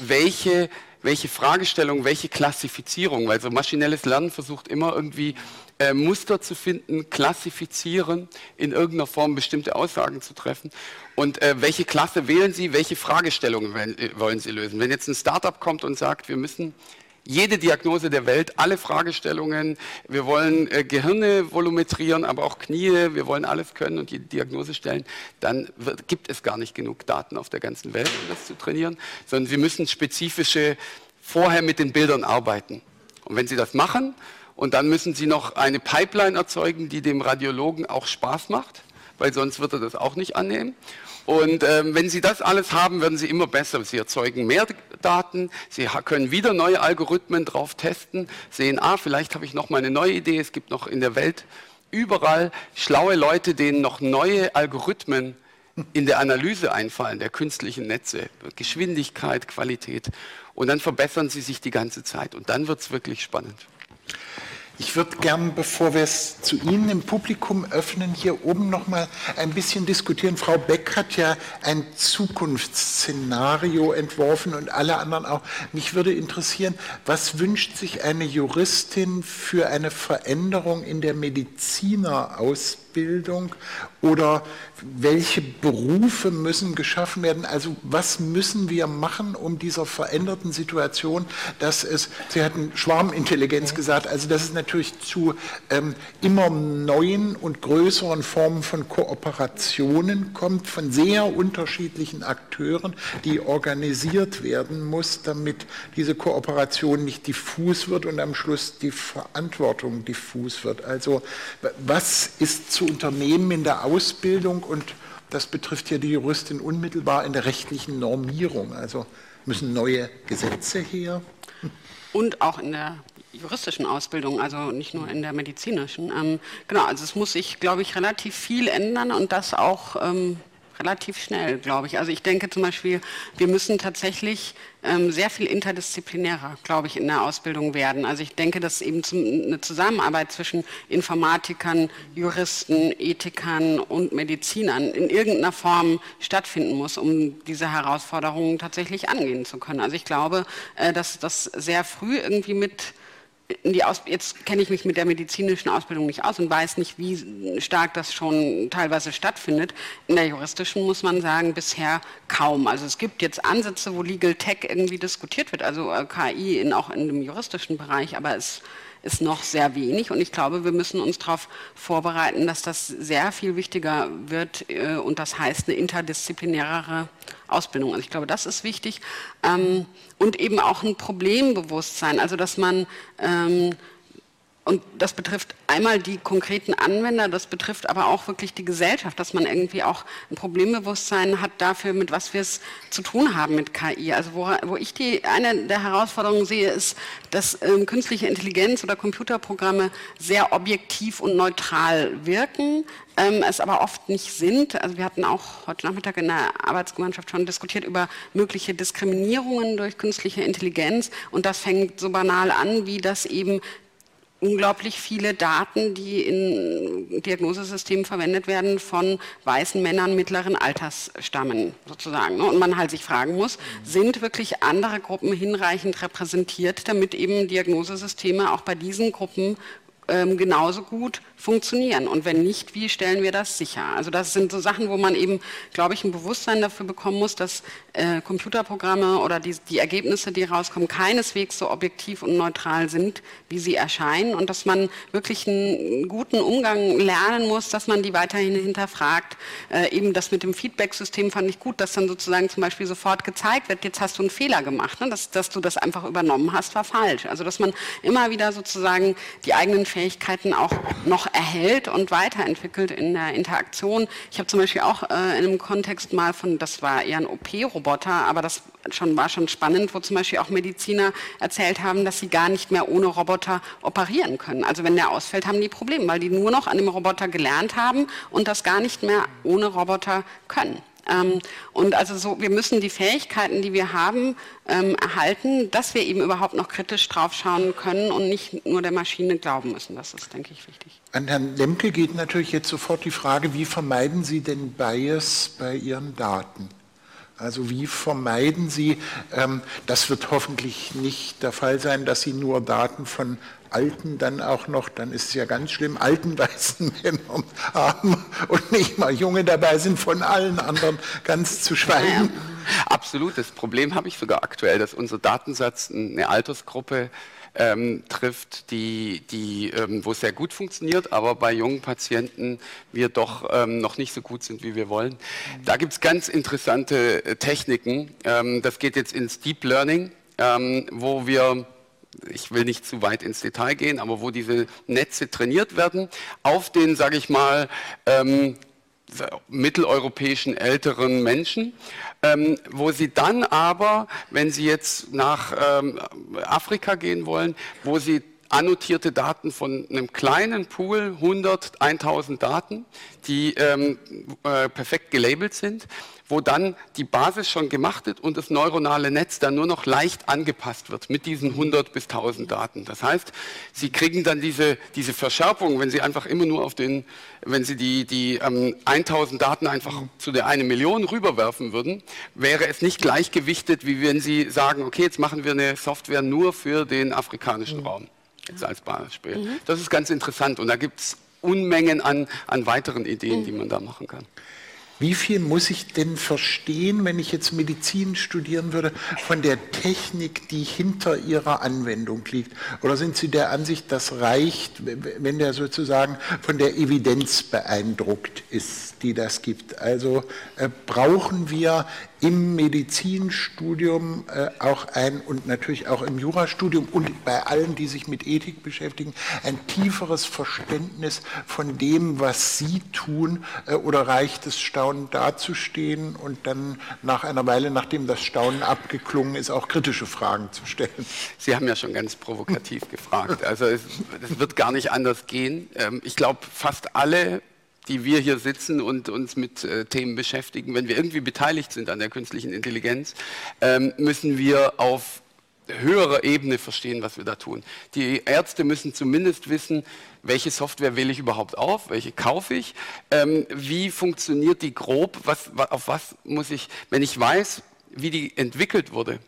welche, welche Fragestellung, welche Klassifizierung, weil so maschinelles Lernen versucht immer irgendwie äh, Muster zu finden, klassifizieren, in irgendeiner Form bestimmte Aussagen zu treffen. Und äh, welche Klasse wählen Sie, welche Fragestellungen wollen, äh, wollen Sie lösen? Wenn jetzt ein Startup kommt und sagt, wir müssen jede Diagnose der Welt, alle Fragestellungen. Wir wollen äh, Gehirne volumetrieren, aber auch Knie. Wir wollen alles können und die Diagnose stellen. Dann wird, gibt es gar nicht genug Daten auf der ganzen Welt, um das zu trainieren, sondern Sie müssen spezifische vorher mit den Bildern arbeiten. Und wenn Sie das machen, und dann müssen Sie noch eine Pipeline erzeugen, die dem Radiologen auch Spaß macht, weil sonst wird er das auch nicht annehmen. Und ähm, wenn Sie das alles haben, werden Sie immer besser. Sie erzeugen mehr Daten, Sie können wieder neue Algorithmen drauf testen, sehen, ah, vielleicht habe ich noch mal eine neue Idee. Es gibt noch in der Welt überall schlaue Leute, denen noch neue Algorithmen in der Analyse einfallen, der künstlichen Netze, Geschwindigkeit, Qualität. Und dann verbessern sie sich die ganze Zeit. Und dann wird es wirklich spannend. Ich würde gern, bevor wir es zu Ihnen im Publikum öffnen, hier oben noch mal ein bisschen diskutieren. Frau Beck hat ja ein Zukunftsszenario entworfen und alle anderen auch. Mich würde interessieren, was wünscht sich eine Juristin für eine Veränderung in der Medizinerausbildung? Ausbildung oder welche Berufe müssen geschaffen werden? Also was müssen wir machen, um dieser veränderten Situation, dass es, Sie hatten Schwarmintelligenz gesagt, also dass es natürlich zu ähm, immer neuen und größeren Formen von Kooperationen kommt, von sehr unterschiedlichen Akteuren, die organisiert werden muss, damit diese Kooperation nicht diffus wird und am Schluss die Verantwortung diffus wird. Also was ist zu unternehmen in der Ausbildung und das betrifft ja die Juristin unmittelbar in der rechtlichen Normierung. Also müssen neue Gesetze her. Und auch in der juristischen Ausbildung, also nicht nur in der medizinischen. Ähm, genau, also es muss sich, glaube ich, relativ viel ändern und das auch ähm, relativ schnell, glaube ich. Also ich denke zum Beispiel, wir müssen tatsächlich ähm, sehr viel interdisziplinärer, glaube ich, in der Ausbildung werden. Also ich denke, dass eben zum, eine Zusammenarbeit zwischen Informatikern, Juristen, Ethikern und Medizinern in irgendeiner Form stattfinden muss, um diese Herausforderungen tatsächlich angehen zu können. Also ich glaube, äh, dass das sehr früh irgendwie mit jetzt kenne ich mich mit der medizinischen Ausbildung nicht aus und weiß nicht, wie stark das schon teilweise stattfindet. In der juristischen muss man sagen, bisher kaum. Also es gibt jetzt Ansätze, wo Legal Tech irgendwie diskutiert wird, also äh, KI in, auch in dem juristischen Bereich, aber es ist noch sehr wenig. Und ich glaube, wir müssen uns darauf vorbereiten, dass das sehr viel wichtiger wird äh, und das heißt eine interdisziplinärere Ausbildung. Also ich glaube, das ist wichtig. Ähm, und eben auch ein Problembewusstsein, also dass man ähm, und das betrifft einmal die konkreten Anwender, das betrifft aber auch wirklich die Gesellschaft, dass man irgendwie auch ein Problembewusstsein hat dafür, mit was wir es zu tun haben mit KI. Also wo, wo ich die, eine der Herausforderungen sehe, ist, dass ähm, künstliche Intelligenz oder Computerprogramme sehr objektiv und neutral wirken, ähm, es aber oft nicht sind. Also wir hatten auch heute Nachmittag in der Arbeitsgemeinschaft schon diskutiert über mögliche Diskriminierungen durch künstliche Intelligenz und das fängt so banal an, wie das eben unglaublich viele Daten, die in Diagnosesystemen verwendet werden, von weißen Männern mittleren Alters stammen, sozusagen. Ne? Und man halt sich fragen muss, sind wirklich andere Gruppen hinreichend repräsentiert, damit eben Diagnosesysteme auch bei diesen Gruppen ähm, genauso gut funktionieren? Und wenn nicht, wie stellen wir das sicher? Also das sind so Sachen, wo man eben, glaube ich, ein Bewusstsein dafür bekommen muss, dass äh, Computerprogramme oder die, die, Ergebnisse, die rauskommen, keineswegs so objektiv und neutral sind, wie sie erscheinen und dass man wirklich einen guten Umgang lernen muss, dass man die weiterhin hinterfragt. Äh, eben das mit dem Feedback-System fand ich gut, dass dann sozusagen zum Beispiel sofort gezeigt wird, jetzt hast du einen Fehler gemacht, ne? dass, dass du das einfach übernommen hast, war falsch. Also dass man immer wieder sozusagen die eigenen Fähigkeiten auch noch erhält und weiterentwickelt in der Interaktion. Ich habe zum Beispiel auch äh, in einem Kontext mal von, das war eher ein OP-Roboter, aber das schon, war schon spannend, wo zum Beispiel auch Mediziner erzählt haben, dass sie gar nicht mehr ohne Roboter operieren können. Also wenn der ausfällt, haben die Probleme, weil die nur noch an dem Roboter gelernt haben und das gar nicht mehr ohne Roboter können. Ähm, und also so, wir müssen die Fähigkeiten, die wir haben, ähm, erhalten, dass wir eben überhaupt noch kritisch draufschauen können und nicht nur der Maschine glauben müssen. Das ist, denke ich, wichtig. An Herrn Lemke geht natürlich jetzt sofort die Frage, wie vermeiden Sie denn Bias bei Ihren Daten? Also wie vermeiden Sie, ähm, das wird hoffentlich nicht der Fall sein, dass Sie nur Daten von Alten dann auch noch, dann ist es ja ganz schlimm, alten *laughs* weißen Männern haben und nicht mal Junge dabei sind, von allen anderen ganz zu schweigen. Absolut, das Problem habe ich sogar aktuell, dass unser Datensatz eine Altersgruppe ähm, trifft, die, die, ähm, wo es sehr gut funktioniert, aber bei jungen Patienten wir doch ähm, noch nicht so gut sind, wie wir wollen. Da gibt es ganz interessante äh, Techniken. Ähm, das geht jetzt ins Deep Learning, ähm, wo wir ich will nicht zu weit ins Detail gehen, aber wo diese Netze trainiert werden auf den, sage ich mal, ähm, mitteleuropäischen älteren Menschen, ähm, wo sie dann aber, wenn sie jetzt nach ähm, Afrika gehen wollen, wo sie annotierte Daten von einem kleinen Pool, 100, 1000 Daten, die ähm, äh, perfekt gelabelt sind, wo dann die Basis schon gemacht wird und das neuronale Netz dann nur noch leicht angepasst wird mit diesen 100 bis 1000 Daten. Das heißt, Sie kriegen dann diese, diese Verschärfung, wenn Sie einfach immer nur auf den, wenn Sie die, die ähm, 1000 Daten einfach zu der eine Million rüberwerfen würden, wäre es nicht gleichgewichtet, wie wenn Sie sagen, okay, jetzt machen wir eine Software nur für den afrikanischen mhm. Raum. Jetzt als Beispiel. Mhm. Das ist ganz interessant und da gibt es Unmengen an, an weiteren Ideen, mhm. die man da machen kann. Wie viel muss ich denn verstehen, wenn ich jetzt Medizin studieren würde, von der Technik, die hinter ihrer Anwendung liegt? Oder sind Sie der Ansicht, das reicht, wenn der sozusagen von der Evidenz beeindruckt ist, die das gibt? Also äh, brauchen wir im Medizinstudium äh, auch ein und natürlich auch im Jurastudium und bei allen, die sich mit Ethik beschäftigen, ein tieferes Verständnis von dem, was sie tun, äh, oder reicht es, staunend dazustehen und dann nach einer Weile, nachdem das Staunen abgeklungen ist, auch kritische Fragen zu stellen? Sie haben ja schon ganz provokativ gefragt. Also es, es wird gar nicht anders gehen. Ähm, ich glaube, fast alle die wir hier sitzen und uns mit äh, Themen beschäftigen, wenn wir irgendwie beteiligt sind an der künstlichen Intelligenz, ähm, müssen wir auf höherer Ebene verstehen, was wir da tun. Die Ärzte müssen zumindest wissen, welche Software wähle ich überhaupt auf, welche kaufe ich, ähm, wie funktioniert die grob, was, auf was muss ich, wenn ich weiß, wie die entwickelt wurde,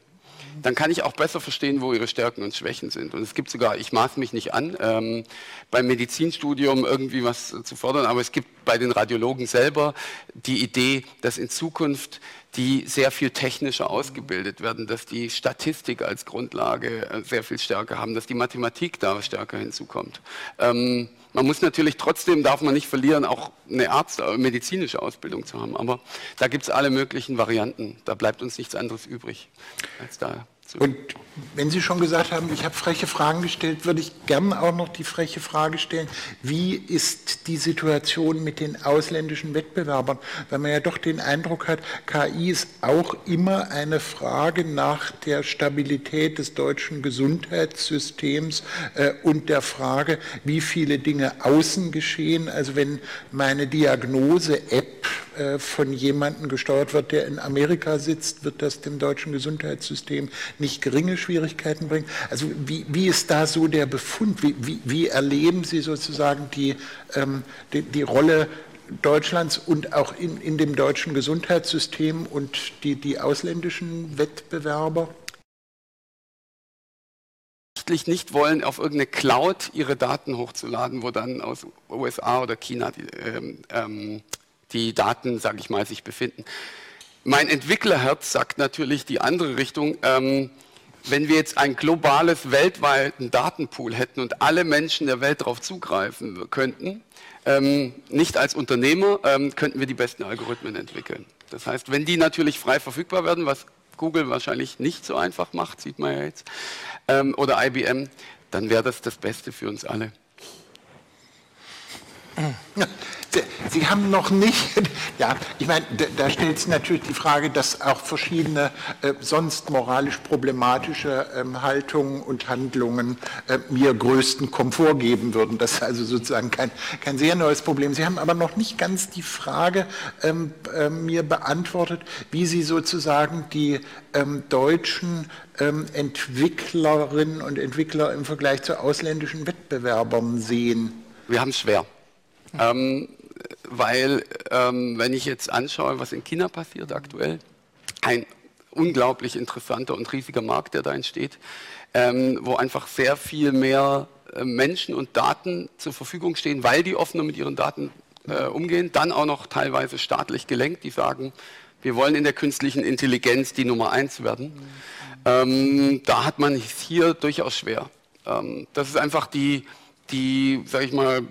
dann kann ich auch besser verstehen, wo ihre Stärken und Schwächen sind. Und es gibt sogar, ich maße mich nicht an, ähm, beim Medizinstudium irgendwie was zu fordern, aber es gibt bei den Radiologen selber die Idee, dass in Zukunft die sehr viel technischer ausgebildet werden, dass die Statistik als Grundlage äh, sehr viel stärker haben, dass die Mathematik da stärker hinzukommt. Ähm, man muss natürlich trotzdem, darf man nicht verlieren, auch eine Arzt, äh, medizinische Ausbildung zu haben. Aber da gibt es alle möglichen Varianten. Da bleibt uns nichts anderes übrig als da. Und wenn Sie schon gesagt haben, ich habe freche Fragen gestellt, würde ich gerne auch noch die freche Frage stellen, wie ist die Situation mit den ausländischen Wettbewerbern? Weil man ja doch den Eindruck hat, KI ist auch immer eine Frage nach der Stabilität des deutschen Gesundheitssystems äh, und der Frage, wie viele Dinge außen geschehen. Also wenn meine Diagnose-App von jemandem gesteuert wird, der in Amerika sitzt, wird das dem deutschen Gesundheitssystem nicht geringe Schwierigkeiten bringen? Also wie, wie ist da so der Befund? Wie, wie, wie erleben Sie sozusagen die, ähm, die, die Rolle Deutschlands und auch in, in dem deutschen Gesundheitssystem und die, die ausländischen Wettbewerber? nicht wollen, auf irgendeine Cloud ihre Daten hochzuladen, wo dann aus USA oder China die, ähm, ähm, die Daten, sage ich mal, sich befinden. Mein Entwicklerherz sagt natürlich die andere Richtung. Ähm, wenn wir jetzt ein globales, weltweiten Datenpool hätten und alle Menschen der Welt darauf zugreifen könnten, ähm, nicht als Unternehmer, ähm, könnten wir die besten Algorithmen entwickeln. Das heißt, wenn die natürlich frei verfügbar werden, was Google wahrscheinlich nicht so einfach macht, sieht man ja jetzt, ähm, oder IBM, dann wäre das das Beste für uns alle. Sie haben noch nicht, *laughs* ja, ich meine, da, stellt sich natürlich die Frage, dass auch verschiedene äh, sonst moralisch problematische ähm, Haltungen und Handlungen äh, mir größten Komfort geben würden. Das ist also sozusagen kein, kein sehr neues Problem. Sie haben aber noch nicht ganz die Frage ähm, äh, mir beantwortet, wie Sie sozusagen die ähm, deutschen ähm, Entwicklerinnen und Entwickler im Vergleich zu ausländischen Wettbewerbern sehen. Wir haben es schwer. Ähm, weil, ähm, wenn ich jetzt anschaue, was in China passiert aktuell, ein unglaublich interessanter und riesiger Markt, der da entsteht, ähm, wo einfach sehr viel mehr äh, Menschen und Daten zur Verfügung stehen, weil die offener mit ihren Daten äh, umgehen, dann auch noch teilweise staatlich gelenkt, die sagen, wir wollen in der künstlichen Intelligenz die Nummer eins werden. Ähm, da hat man es hier durchaus schwer. Ähm, das ist einfach die, die, sag ich mal,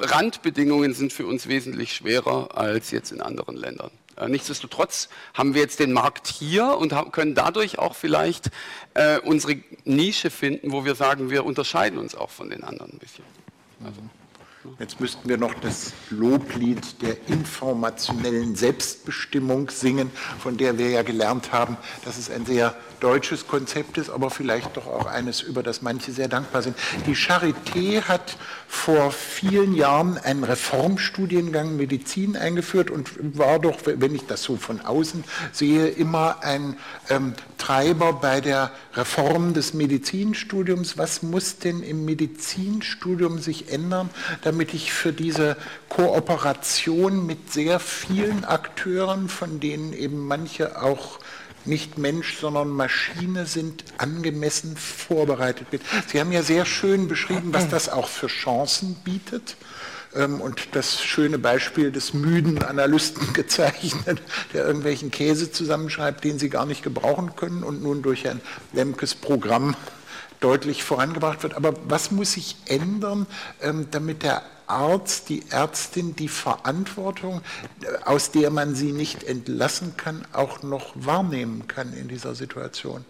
Randbedingungen sind für uns wesentlich schwerer als jetzt in anderen Ländern. Äh, nichtsdestotrotz haben wir jetzt den Markt hier und können dadurch auch vielleicht äh, unsere Nische finden, wo wir sagen, wir unterscheiden uns auch von den anderen ein bisschen. Also. Jetzt müssten wir noch das Loblied der informationellen Selbstbestimmung singen, von der wir ja gelernt haben, dass es ein sehr deutsches Konzept ist, aber vielleicht doch auch eines, über das manche sehr dankbar sind. Die Charité hat vor vielen Jahren einen Reformstudiengang Medizin eingeführt und war doch, wenn ich das so von außen sehe, immer ein ähm, Treiber bei der Reform des Medizinstudiums. Was muss denn im Medizinstudium sich ändern, damit ich für diese Kooperation mit sehr vielen Akteuren, von denen eben manche auch nicht Mensch, sondern Maschine sind, angemessen vorbereitet bin. Sie haben ja sehr schön beschrieben, was das auch für Chancen bietet ähm, und das schöne Beispiel des müden Analysten *laughs* gezeichnet, der irgendwelchen Käse zusammenschreibt, den sie gar nicht gebrauchen können und nun durch ein Lemkes Programm deutlich vorangebracht wird. Aber was muss sich ändern, ähm, damit der Arzt, die Ärztin die Verantwortung, aus der man sie nicht entlassen kann, auch noch wahrnehmen kann in dieser Situation?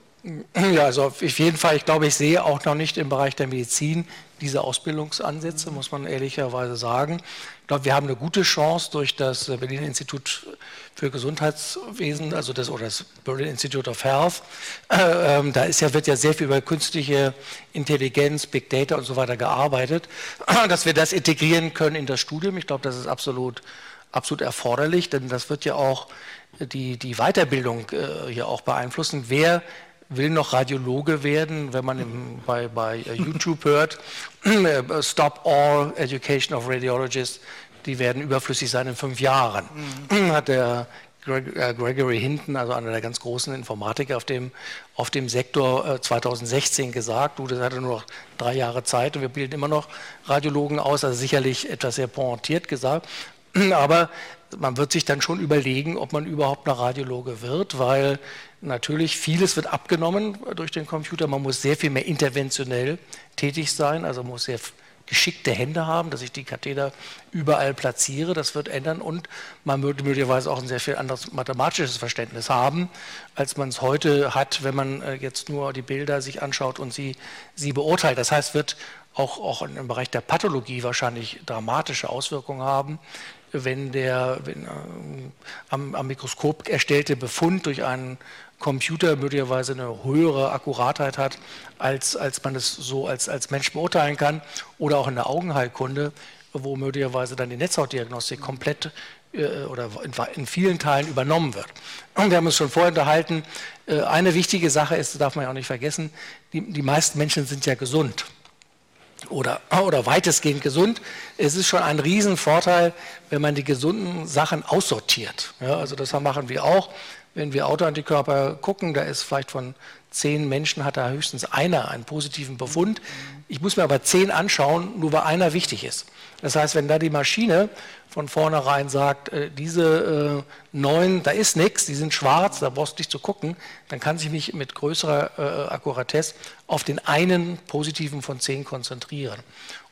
Ja, also auf jeden Fall, ich glaube, ich sehe auch noch nicht im Bereich der Medizin diese Ausbildungsansätze, muss man ehrlicherweise sagen. Ich glaube, wir haben eine gute Chance durch das Berliner Institut für Gesundheitswesen, also das, oder das Berlin Institute of Health. Äh, äh, da ist ja, wird ja sehr viel über künstliche Intelligenz, Big Data und so weiter gearbeitet, *clears throat* dass wir das integrieren können in das Studium. Ich glaube, das ist absolut, absolut erforderlich, denn das wird ja auch die, die Weiterbildung äh, hier auch beeinflussen. Wer will noch Radiologe werden, wenn man im, bei, bei YouTube hört, Stop All Education of Radiologists, die werden überflüssig sein in fünf Jahren, mhm. hat der äh, Gregory Hinton, also einer der ganz großen Informatiker auf dem, auf dem Sektor 2016 äh, gesagt. Du, das hatte nur noch drei Jahre Zeit und wir bilden immer noch Radiologen aus, also sicherlich etwas sehr pointiert gesagt. Aber man wird sich dann schon überlegen, ob man überhaupt noch Radiologe wird, weil natürlich vieles wird abgenommen durch den Computer. Man muss sehr viel mehr interventionell tätig sein, also muss sehr geschickte Hände haben, dass ich die Katheter überall platziere. Das wird ändern und man würde möglicherweise auch ein sehr viel anderes mathematisches Verständnis haben, als man es heute hat, wenn man äh, jetzt nur die Bilder sich anschaut und sie, sie beurteilt. Das heißt, wird auch, auch im Bereich der Pathologie wahrscheinlich dramatische Auswirkungen haben, wenn der wenn, äh, am, am, Mikroskop erstellte Befund durch einen Computer möglicherweise eine höhere Akkuratheit hat, als, als man es so als, als Mensch beurteilen kann. Oder auch in der Augenheilkunde wo möglicherweise dann die Netzhautdiagnostik komplett äh, oder in, in, vielen Teilen übernommen wird. Und wir haben uns schon vorher unterhalten, äh, eine wichtige Sache ist, darf man ja auch nicht vergessen, die, die meisten Menschen sind ja gesund oder, oder weitestgehend gesund. Es ist schon ein Riesenvorteil, wenn man die gesunden Sachen aussortiert. Ja, also das machen wir auch. Wenn wir Autoantikörper gucken, da ist vielleicht von zehn Menschen hat da höchstens einer einen positiven Befund. Ich muss mir aber zehn anschauen, nur weil einer wichtig ist. Das heißt, wenn da die Maschine von vornherein sagt, äh, diese äh, neun, da ist nichts, die sind schwarz, da brauchst du nicht zu gucken, dann kann sich mich mit größerer äh, Akkuratesse auf den einen positiven von zehn konzentrieren.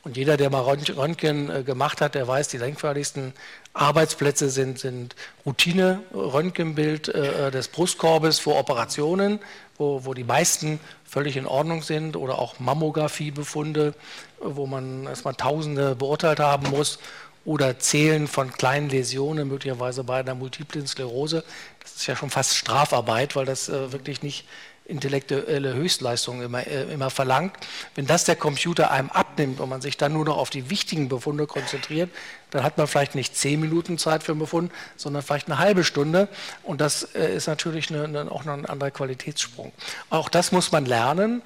Und jeder, der mal Röntgen gemacht hat, der weiß, die denkförmigsten Arbeitsplätze sind, sind Routine-Röntgenbild äh, des Brustkorbes vor Operationen, wo, wo die meisten völlig in Ordnung sind oder auch Mammografiebefunde, wo man erstmal Tausende beurteilt haben muss oder Zählen von kleinen Läsionen, möglicherweise bei einer multiplen Sklerose. Das ist ja schon fast Strafarbeit, weil das äh, wirklich nicht intellektuelle Höchstleistungen immer, äh, immer verlangt. Wenn das der Computer einem abnimmt und man sich dann nur noch auf die wichtigen Befunde konzentriert, dann hat man vielleicht nicht zehn Minuten Zeit für einen Befund, sondern vielleicht eine halbe Stunde. Und das äh, ist natürlich eine, eine, auch noch ein anderer Qualitätssprung. Auch das muss man lernen.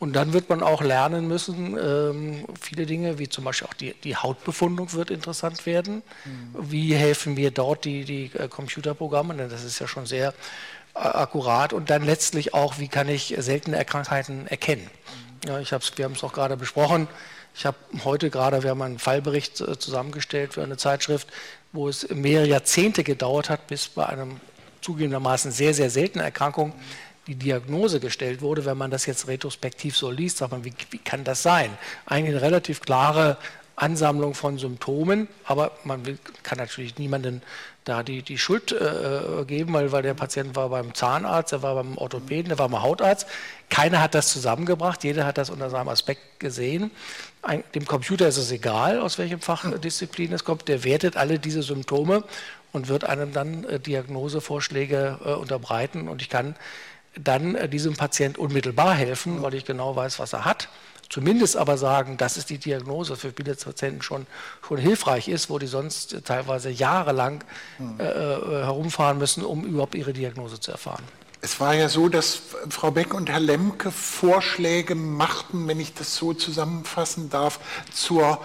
Und dann wird man auch lernen müssen, ähm, viele Dinge, wie zum Beispiel auch die, die Hautbefundung wird interessant werden. Mhm. Wie helfen mir dort die, die äh, Computerprogramme? Denn das ist ja schon sehr akkurat und dann letztlich auch, wie kann ich seltene Krankheiten erkennen. Ja, ich hab's, wir haben es auch gerade besprochen. Ich habe heute gerade, wir haben einen Fallbericht äh, zusammengestellt für eine Zeitschrift, wo es mehrere Jahrzehnte gedauert hat, bis bei einem zugegebenermaßen sehr, sehr seltenen Erkrankung die Diagnose gestellt wurde. Wenn man das jetzt retrospektiv so liest, sagt man, wie, wie kann das sein? Eigentlich eine relativ klare Ansammlung von Symptomen, aber man will, kann natürlich niemanden da die, die Schuld äh, geben, weil, weil der Patient war beim Zahnarzt, er war beim Orthopäden, er war beim Hautarzt. Keiner hat das zusammengebracht, jeder hat das unter seinem Aspekt gesehen. Ein, dem Computer ist es egal, aus welchem Fachdisziplin es kommt, der wertet alle diese Symptome und wird einem dann äh, Diagnosevorschläge äh, unterbreiten. Und ich kann dann äh, diesem Patient unmittelbar helfen, weil ich genau weiß, was er hat zumindest aber sagen, das ist die Diagnose für viele Patienten schon, schon hilfreich ist, wo die sonst teilweise jahrelang hm. äh, äh, herumfahren müssen, um überhaupt ihre Diagnose zu erfahren. Es war ja so, dass Frau Beck und Herr Lemke Vorschläge machten, wenn ich das so zusammenfassen darf, zur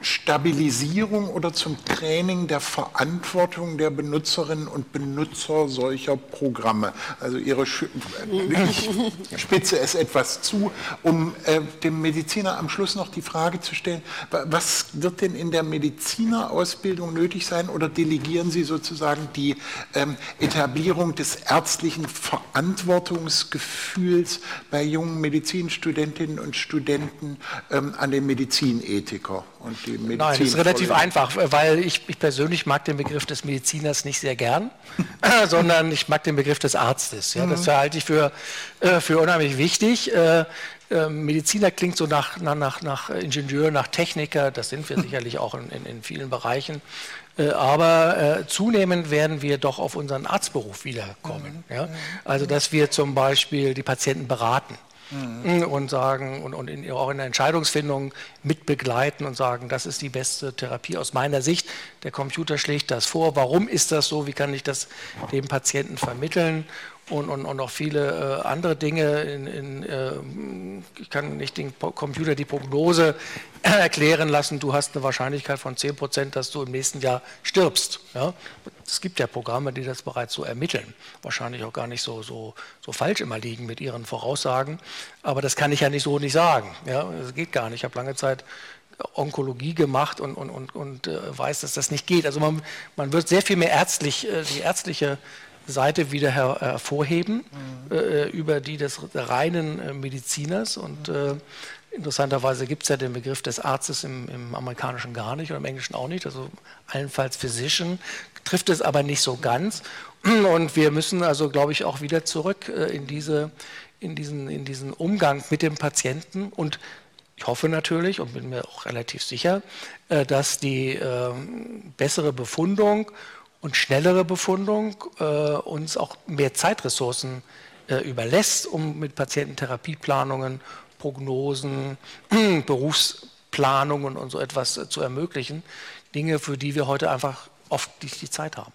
Stabilisierung oder zum Training der Verantwortung der Benutzerinnen und Benutzer solcher Programme. Also ihre Sch ich *laughs* spitze es etwas zu, um äh, dem Mediziner am Schluss noch die Frage zu stellen, was wird denn in der Medizinerausbildung nötig sein oder delegieren Sie sozusagen die ähm, Etablierung des ärztlichen Verantwortungsgefühls bei jungen Medizinstudentinnen und Studenten ähm, an den Medizinethiker? und die Medizin. Nein, das ist relativ einfach, weil ich, ich, persönlich mag den Begriff des Mediziners nicht sehr gern, *laughs* sondern ich mag den Begriff des Arztes. Ja, das mhm. halte ich für, äh, für unheimlich wichtig. Äh, äh, Mediziner klingt so nach, nach, nach Ingenieur, nach Techniker, das sind wir *laughs* sicherlich auch in, in, in vielen Bereichen. Äh, aber äh, zunehmend werden wir doch auf unseren Arztberuf wiederkommen. Mhm. Ja? Also, dass wir zum Beispiel die Patienten beraten mhm. und sagen und, und in, auch in der Entscheidungsfindung mitbegleiten und sagen, das ist die beste Therapie aus meiner Sicht. Der Computer schlägt das vor. Warum ist das so? Wie kann ich das dem Patienten vermitteln? Und, und, und auch viele äh, andere Dinge. In, in, äh, ich kann nicht den Computer die Prognose *clears throat* erklären lassen, du hast eine Wahrscheinlichkeit von 10 Prozent, dass du im nächsten Jahr stirbst. Ja? Es gibt ja Programme, die das bereits so ermitteln. Wahrscheinlich auch gar nicht so, so, so falsch immer liegen mit ihren Voraussagen. Aber das kann ich ja nicht so nicht sagen. Ja? Das geht gar nicht. Ich habe lange Zeit Onkologie gemacht und, und, und, und äh, weiß, dass das nicht geht. Also man, man wird sehr viel mehr ärztlich, äh, die ärztliche Seite wieder her, hervorheben, mhm. äh, über die des reinen äh, Mediziners. Und äh, interessanterweise gibt es ja den Begriff des Arztes im, im, Amerikanischen gar nicht oder im Englischen auch nicht. Also allenfalls Physician trifft es aber nicht so ganz. Und wir müssen also, glaube ich, auch wieder zurück äh, in, diese, in, diesen, in diesen Umgang mit dem Patienten und ich hoffe natürlich und bin mir auch relativ sicher, äh, dass die ähm, bessere Befundung und schnellere Befundung äh, uns auch mehr Zeitressourcen äh, überlässt, um mit Patiententherapieplanungen, Prognosen, *clears throat* Berufs Planungen und so etwas äh, zu ermöglichen. Dinge, für die wir heute einfach oft nicht die Zeit haben.